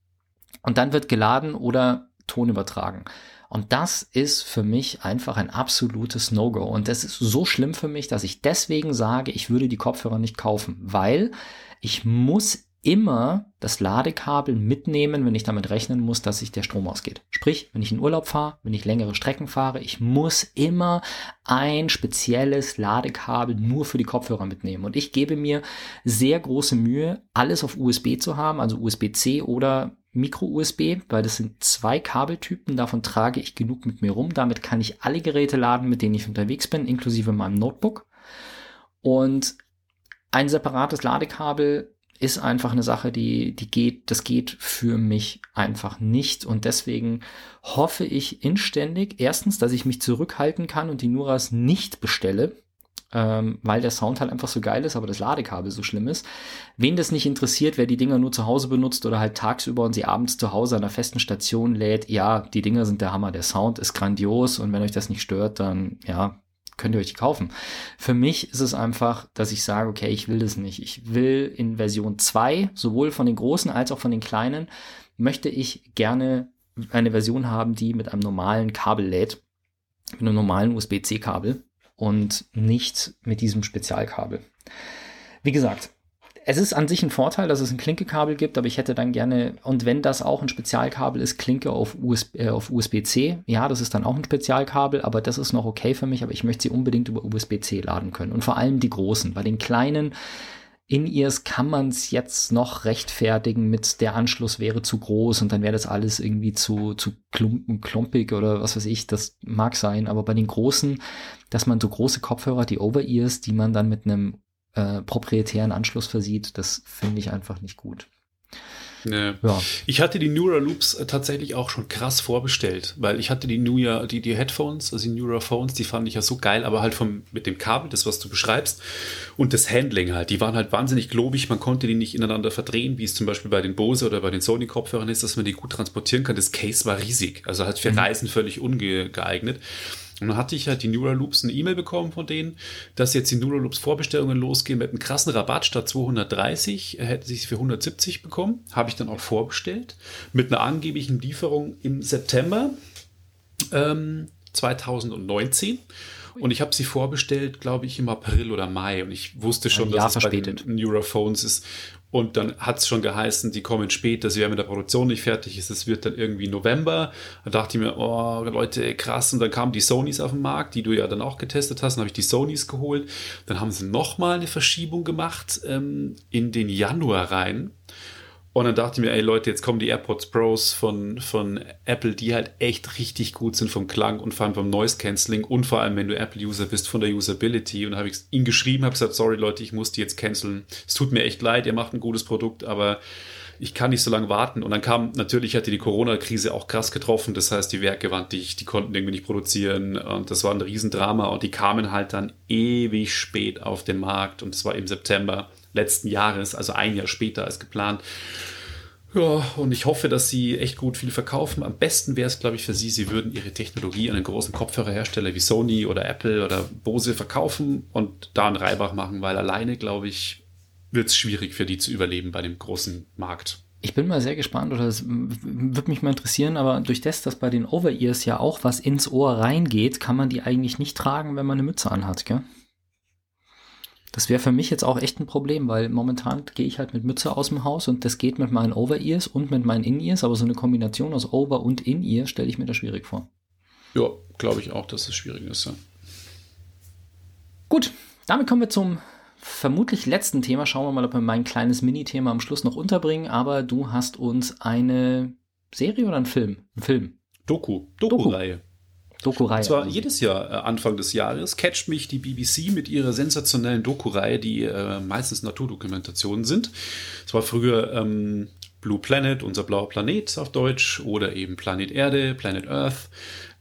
[SPEAKER 2] und dann wird geladen oder Ton übertragen. Und das ist für mich einfach ein absolutes No-Go. Und das ist so schlimm für mich, dass ich deswegen sage, ich würde die Kopfhörer nicht kaufen, weil ich muss immer das Ladekabel mitnehmen, wenn ich damit rechnen muss, dass sich der Strom ausgeht. Sprich, wenn ich in Urlaub fahre, wenn ich längere Strecken fahre, ich muss immer ein spezielles Ladekabel nur für die Kopfhörer mitnehmen. Und ich gebe mir sehr große Mühe, alles auf USB zu haben, also USB-C oder Micro-USB, weil das sind zwei Kabeltypen, davon trage ich genug mit mir rum. Damit kann ich alle Geräte laden, mit denen ich unterwegs bin, inklusive meinem Notebook. Und ein separates Ladekabel ist einfach eine Sache, die, die geht, das geht für mich einfach nicht. Und deswegen hoffe ich inständig, erstens, dass ich mich zurückhalten kann und die Nuras nicht bestelle, ähm, weil der Sound halt einfach so geil ist, aber das Ladekabel so schlimm ist. Wen das nicht interessiert, wer die Dinger nur zu Hause benutzt oder halt tagsüber und sie abends zu Hause an einer festen Station lädt, ja, die Dinger sind der Hammer, der Sound ist grandios und wenn euch das nicht stört, dann ja, könnt ihr euch die kaufen. Für mich ist es einfach, dass ich sage, okay, ich will das nicht. Ich will in Version 2, sowohl von den großen als auch von den kleinen, möchte ich gerne eine Version haben, die mit einem normalen Kabel lädt, mit einem normalen USB-C-Kabel und nicht mit diesem Spezialkabel. Wie gesagt, es ist an sich ein Vorteil, dass es ein Klinkekabel gibt, aber ich hätte dann gerne, und wenn das auch ein Spezialkabel ist, Klinke auf, USB, äh, auf USB-C, ja, das ist dann auch ein Spezialkabel, aber das ist noch okay für mich, aber ich möchte sie unbedingt über USB-C laden können. Und vor allem die großen. Bei den kleinen in-Ears kann man es jetzt noch rechtfertigen mit der Anschluss wäre zu groß und dann wäre das alles irgendwie zu, zu klumpen, klumpig oder was weiß ich, das mag sein, aber bei den großen, dass man so große Kopfhörer, die Over-Ears, die man dann mit einem äh, proprietären Anschluss versieht, das finde ich einfach nicht gut.
[SPEAKER 3] Nee. Ja. Ich hatte die Neura Loops äh, tatsächlich auch schon krass vorbestellt, weil ich hatte die Neura, die, die Headphones, also die Neura Phones, die fand ich ja so geil, aber halt vom, mit dem Kabel, das, was du beschreibst, und das Handling halt, die waren halt wahnsinnig globig, man konnte die nicht ineinander verdrehen, wie es zum Beispiel bei den Bose oder bei den Sony-Kopfhörern ist, dass man die gut transportieren kann. Das Case war riesig, also halt für mhm. Reisen völlig ungeeignet. Und dann hatte ich halt die Neuraloops eine E-Mail bekommen von denen, dass jetzt die Neuraloops Vorbestellungen losgehen mit einem krassen Rabatt statt 230, hätten sie es für 170 bekommen. Habe ich dann auch vorbestellt. Mit einer angeblichen Lieferung im September ähm, 2019. Und ich habe sie vorbestellt, glaube ich, im April oder Mai. Und ich wusste schon,
[SPEAKER 2] dass es verspätet.
[SPEAKER 3] bei den Neurophones ist. Und dann hat es schon geheißen, die kommen später, sie werden mit der Produktion nicht fertig. Es wird dann irgendwie November. Da dachte ich mir, oh Leute, krass. Und dann kamen die Sonys auf den Markt, die du ja dann auch getestet hast. Dann habe ich die Sonys geholt. Dann haben sie nochmal eine Verschiebung gemacht ähm, in den Januar rein. Und dann dachte ich mir, ey Leute, jetzt kommen die AirPods Pros von, von Apple, die halt echt richtig gut sind vom Klang und vor allem vom Noise Cancelling und vor allem, wenn du Apple-User bist, von der Usability. Und habe ich ihn geschrieben, habe gesagt, sorry Leute, ich muss die jetzt canceln. Es tut mir echt leid, ihr macht ein gutes Produkt, aber ich kann nicht so lange warten. Und dann kam, natürlich hatte die Corona-Krise auch krass getroffen. Das heißt, die Werke waren dicht, die konnten irgendwie nicht produzieren. Und das war ein Riesendrama. Und die kamen halt dann ewig spät auf den Markt. Und es war im September letzten Jahres, also ein Jahr später als geplant. Ja, und ich hoffe, dass sie echt gut viel verkaufen. Am besten wäre es, glaube ich, für sie, sie würden ihre Technologie an einen großen Kopfhörerhersteller wie Sony oder Apple oder Bose verkaufen und da einen Reibach machen, weil alleine, glaube ich, wird es schwierig für die zu überleben bei dem großen Markt.
[SPEAKER 2] Ich bin mal sehr gespannt, oder es würde mich mal interessieren, aber durch das, dass bei den Over-Ears ja auch was ins Ohr reingeht, kann man die eigentlich nicht tragen, wenn man eine Mütze anhat, gell? Das wäre für mich jetzt auch echt ein Problem, weil momentan gehe ich halt mit Mütze aus dem Haus und das geht mit meinen Over-Ears und mit meinen In-Ears, aber so eine Kombination aus Over- und In-Ear stelle ich mir da schwierig vor.
[SPEAKER 3] Ja, glaube ich auch, dass es schwierig ist. Ja.
[SPEAKER 2] Gut, damit kommen wir zum vermutlich letzten Thema. Schauen wir mal, ob wir mein kleines Mini-Thema am Schluss noch unterbringen. Aber du hast uns eine Serie oder einen Film? Ein Film.
[SPEAKER 3] Doku. Doku-Reihe. Doku.
[SPEAKER 2] Doku-Reihe. Und
[SPEAKER 3] zwar jedes Jahr äh, Anfang des Jahres catcht mich die BBC mit ihrer sensationellen Doku-Reihe, die äh, meistens Naturdokumentationen sind. Es war früher ähm, Blue Planet, unser blauer Planet auf Deutsch, oder eben Planet Erde, Planet Earth.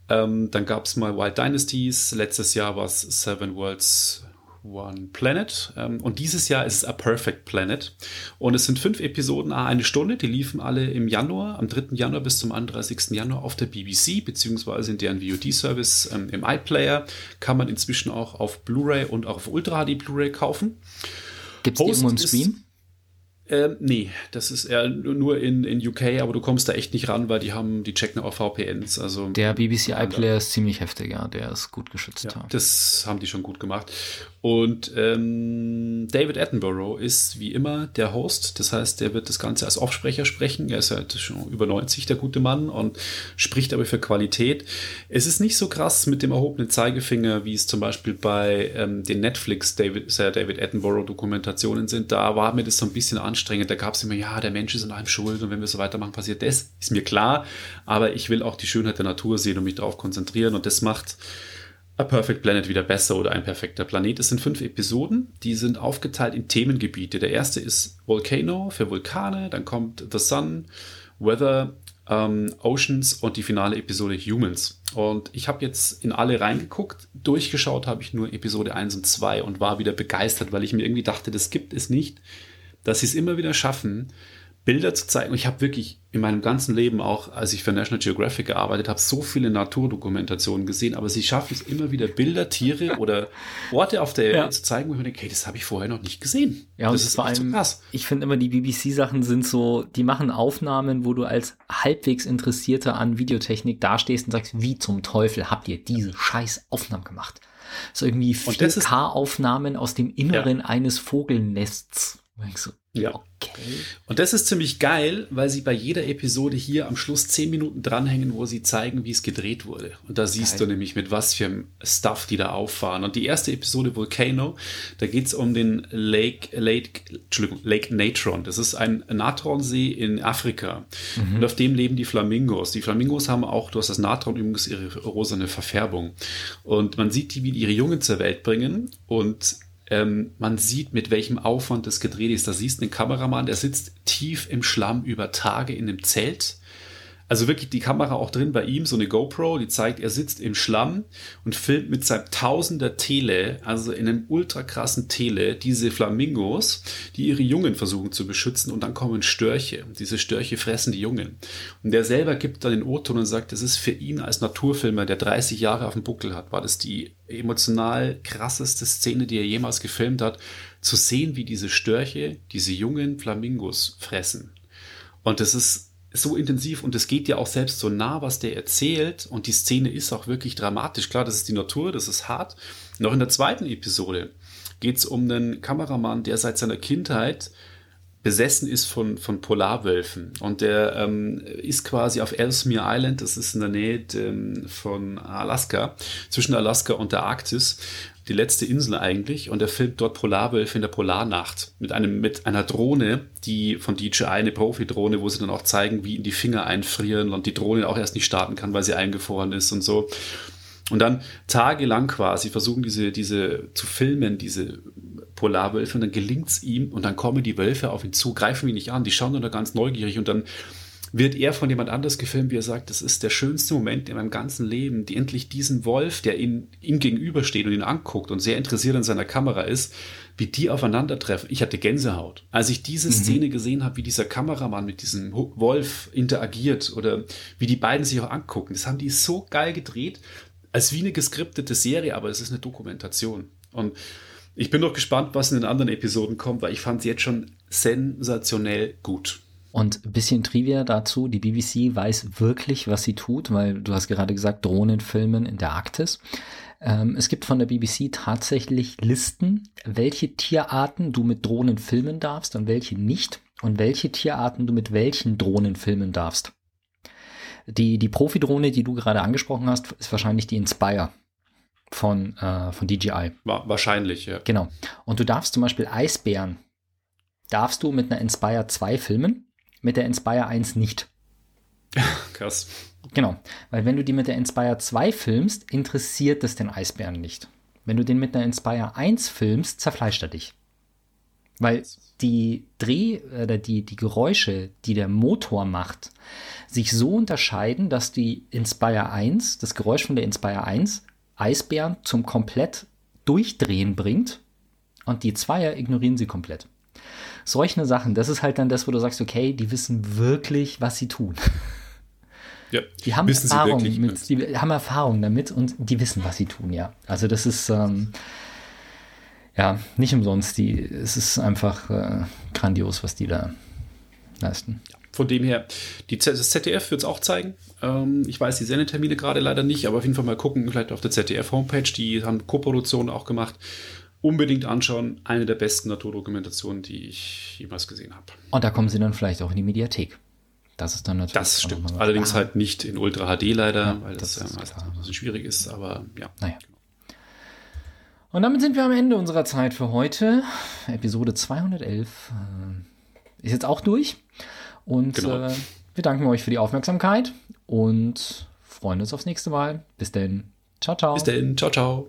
[SPEAKER 3] Ähm, dann gab es mal Wild Dynasties. Letztes Jahr war es Seven Worlds One Planet. Ähm, und dieses Jahr ist es A Perfect Planet. Und es sind fünf Episoden, eine Stunde. Die liefen alle im Januar, am 3. Januar bis zum 31. Januar auf der BBC, beziehungsweise in deren VOD-Service ähm, im iPlayer. Kann man inzwischen auch auf Blu-ray und auch auf Ultra HD Blu-ray kaufen.
[SPEAKER 2] Gibt es irgendwo im Stream?
[SPEAKER 3] Ähm, nee, das ist eher nur in, in UK, aber du kommst da echt nicht ran, weil die haben, die checken auch VPNs. Also
[SPEAKER 2] der BBC iPlayer ist ziemlich heftig, ja, der ist gut geschützt.
[SPEAKER 3] Ja, das haben die schon gut gemacht. Und ähm, David Attenborough ist wie immer der Host, das heißt, der wird das Ganze als Offsprecher sprechen. Er ist halt schon über 90, der gute Mann, und spricht aber für Qualität. Es ist nicht so krass mit dem erhobenen Zeigefinger, wie es zum Beispiel bei ähm, den Netflix David, David Attenborough Dokumentationen sind. Da war mir das so ein bisschen an anstrengend. Da gab es immer, ja, der Mensch ist an allem schuld und wenn wir so weitermachen, passiert das. Ist mir klar, aber ich will auch die Schönheit der Natur sehen und mich darauf konzentrieren und das macht A Perfect Planet wieder besser oder ein perfekter Planet. Es sind fünf Episoden, die sind aufgeteilt in Themengebiete. Der erste ist Volcano für Vulkane, dann kommt The Sun, Weather, ähm, Oceans und die finale Episode Humans. Und ich habe jetzt in alle reingeguckt. Durchgeschaut habe ich nur Episode 1 und 2 und war wieder begeistert, weil ich mir irgendwie dachte, das gibt es nicht dass sie es immer wieder schaffen, Bilder zu zeigen. Ich habe wirklich in meinem ganzen Leben, auch als ich für National Geographic gearbeitet habe, so viele Naturdokumentationen gesehen, aber sie schaffen es immer wieder, Bilder, Tiere oder *laughs* Orte auf der Erde ja. zu zeigen, wo ich mir denke, hey, das habe ich vorher noch nicht gesehen.
[SPEAKER 2] Ja, das ist vor allem, so krass. Ich finde immer, die BBC-Sachen sind so, die machen Aufnahmen, wo du als halbwegs Interessierter an Videotechnik dastehst und sagst, wie zum Teufel habt ihr diese scheiß Aufnahmen gemacht? So irgendwie 4K-Aufnahmen aus dem Inneren ja. eines Vogelnests.
[SPEAKER 3] So, ja. Okay. Und das ist ziemlich geil, weil sie bei jeder Episode hier am Schluss zehn Minuten dranhängen, wo sie zeigen, wie es gedreht wurde. Und da siehst geil. du nämlich, mit was für Stuff die da auffahren. Und die erste Episode Volcano, da geht es um den Lake, Lake, Entschuldigung, Lake Natron. Das ist ein Natronsee in Afrika. Mhm. Und auf dem leben die Flamingos. Die Flamingos haben auch, du hast das Natron übrigens, ihre rosane Verfärbung. Und man sieht die, wie die ihre Jungen zur Welt bringen. Und ähm, man sieht, mit welchem Aufwand das gedreht ist. Da siehst du einen Kameramann, der sitzt tief im Schlamm über Tage in einem Zelt also wirklich die Kamera auch drin bei ihm, so eine GoPro, die zeigt, er sitzt im Schlamm und filmt mit seinem Tausender Tele, also in einem ultra krassen Tele, diese Flamingos, die ihre Jungen versuchen zu beschützen und dann kommen Störche. Und diese Störche fressen die Jungen. Und der selber gibt dann den O-Ton und sagt, das ist für ihn als Naturfilmer, der 30 Jahre auf dem Buckel hat, war das die emotional krasseste Szene, die er jemals gefilmt hat, zu sehen, wie diese Störche diese jungen Flamingos fressen. Und das ist so intensiv und es geht ja auch selbst so nah, was der erzählt und die Szene ist auch wirklich dramatisch. Klar, das ist die Natur, das ist hart. Noch in der zweiten Episode geht es um einen Kameramann, der seit seiner Kindheit besessen ist von, von Polarwölfen. Und der ähm, ist quasi auf Ellesmere Island, das ist in der Nähe ähm, von Alaska, zwischen Alaska und der Arktis die letzte Insel eigentlich und er filmt dort Polarwölfe in der Polarnacht mit einem mit einer Drohne, die von DJI eine Profi-Drohne, wo sie dann auch zeigen, wie in die Finger einfrieren und die Drohne auch erst nicht starten kann, weil sie eingefroren ist und so. Und dann tagelang quasi versuchen diese diese zu filmen, diese Polarwölfe und dann gelingt es ihm und dann kommen die Wölfe auf ihn zu, greifen ihn nicht an, die schauen dann da ganz neugierig und dann wird er von jemand anders gefilmt, wie er sagt, das ist der schönste Moment in meinem ganzen Leben, die endlich diesen Wolf, der ihn, ihm gegenübersteht und ihn anguckt und sehr interessiert an seiner Kamera ist, wie die aufeinandertreffen. Ich hatte Gänsehaut. Als ich diese mhm. Szene gesehen habe, wie dieser Kameramann mit diesem Wolf interagiert oder wie die beiden sich auch angucken, das haben die so geil gedreht, als wie eine geskriptete Serie, aber es ist eine Dokumentation. Und ich bin noch gespannt, was in den anderen Episoden kommt, weil ich fand es jetzt schon sensationell gut.
[SPEAKER 2] Und ein bisschen Trivia dazu, die BBC weiß wirklich, was sie tut, weil du hast gerade gesagt, Drohnenfilmen in der Arktis. Ähm, es gibt von der BBC tatsächlich Listen, welche Tierarten du mit Drohnen filmen darfst und welche nicht und welche Tierarten du mit welchen Drohnen filmen darfst. Die, die Profi-Drohne, die du gerade angesprochen hast, ist wahrscheinlich die Inspire von, äh, von DJI.
[SPEAKER 3] Wahrscheinlich, ja.
[SPEAKER 2] Genau. Und du darfst zum Beispiel Eisbären, darfst du mit einer Inspire 2 filmen mit der Inspire 1 nicht. *laughs*
[SPEAKER 3] Krass.
[SPEAKER 2] Genau, weil wenn du die mit der Inspire 2 filmst, interessiert es den Eisbären nicht. Wenn du den mit der Inspire 1 filmst, zerfleischt er dich. Weil die Dreh- oder die, die Geräusche, die der Motor macht, sich so unterscheiden, dass die Inspire 1, das Geräusch von der Inspire 1, Eisbären zum komplett Durchdrehen bringt und die Zweier ignorieren sie komplett solche Sachen, das ist halt dann das, wo du sagst, okay, die wissen wirklich, was sie tun. *laughs* Ja, die haben Erfahrung mit, die haben Erfahrung damit und die wissen, was sie tun, ja. Also das ist ähm, ja nicht umsonst. Die, es ist einfach äh, grandios, was die da leisten.
[SPEAKER 3] Von dem her, die Z das ZDF wird es auch zeigen. Ähm, ich weiß die Sendetermine gerade leider nicht, aber auf jeden Fall mal gucken, vielleicht auf der ZDF-Homepage. Die haben Co-Produktionen auch gemacht unbedingt anschauen. Eine der besten Naturdokumentationen, die ich jemals gesehen habe.
[SPEAKER 2] Und da kommen sie dann vielleicht auch in die Mediathek. Das ist dann natürlich.
[SPEAKER 3] Das stimmt. Allerdings ah. halt nicht in Ultra HD leider, ja, weil das, das ja ein bisschen schwierig ist, aber ja.
[SPEAKER 2] Naja. Und damit sind wir am Ende unserer Zeit für heute. Episode 211 äh, ist jetzt auch durch. Und genau. äh, wir danken euch für die Aufmerksamkeit und freuen uns aufs nächste Mal. Bis denn. Ciao, ciao.
[SPEAKER 3] Bis denn. Ciao, ciao.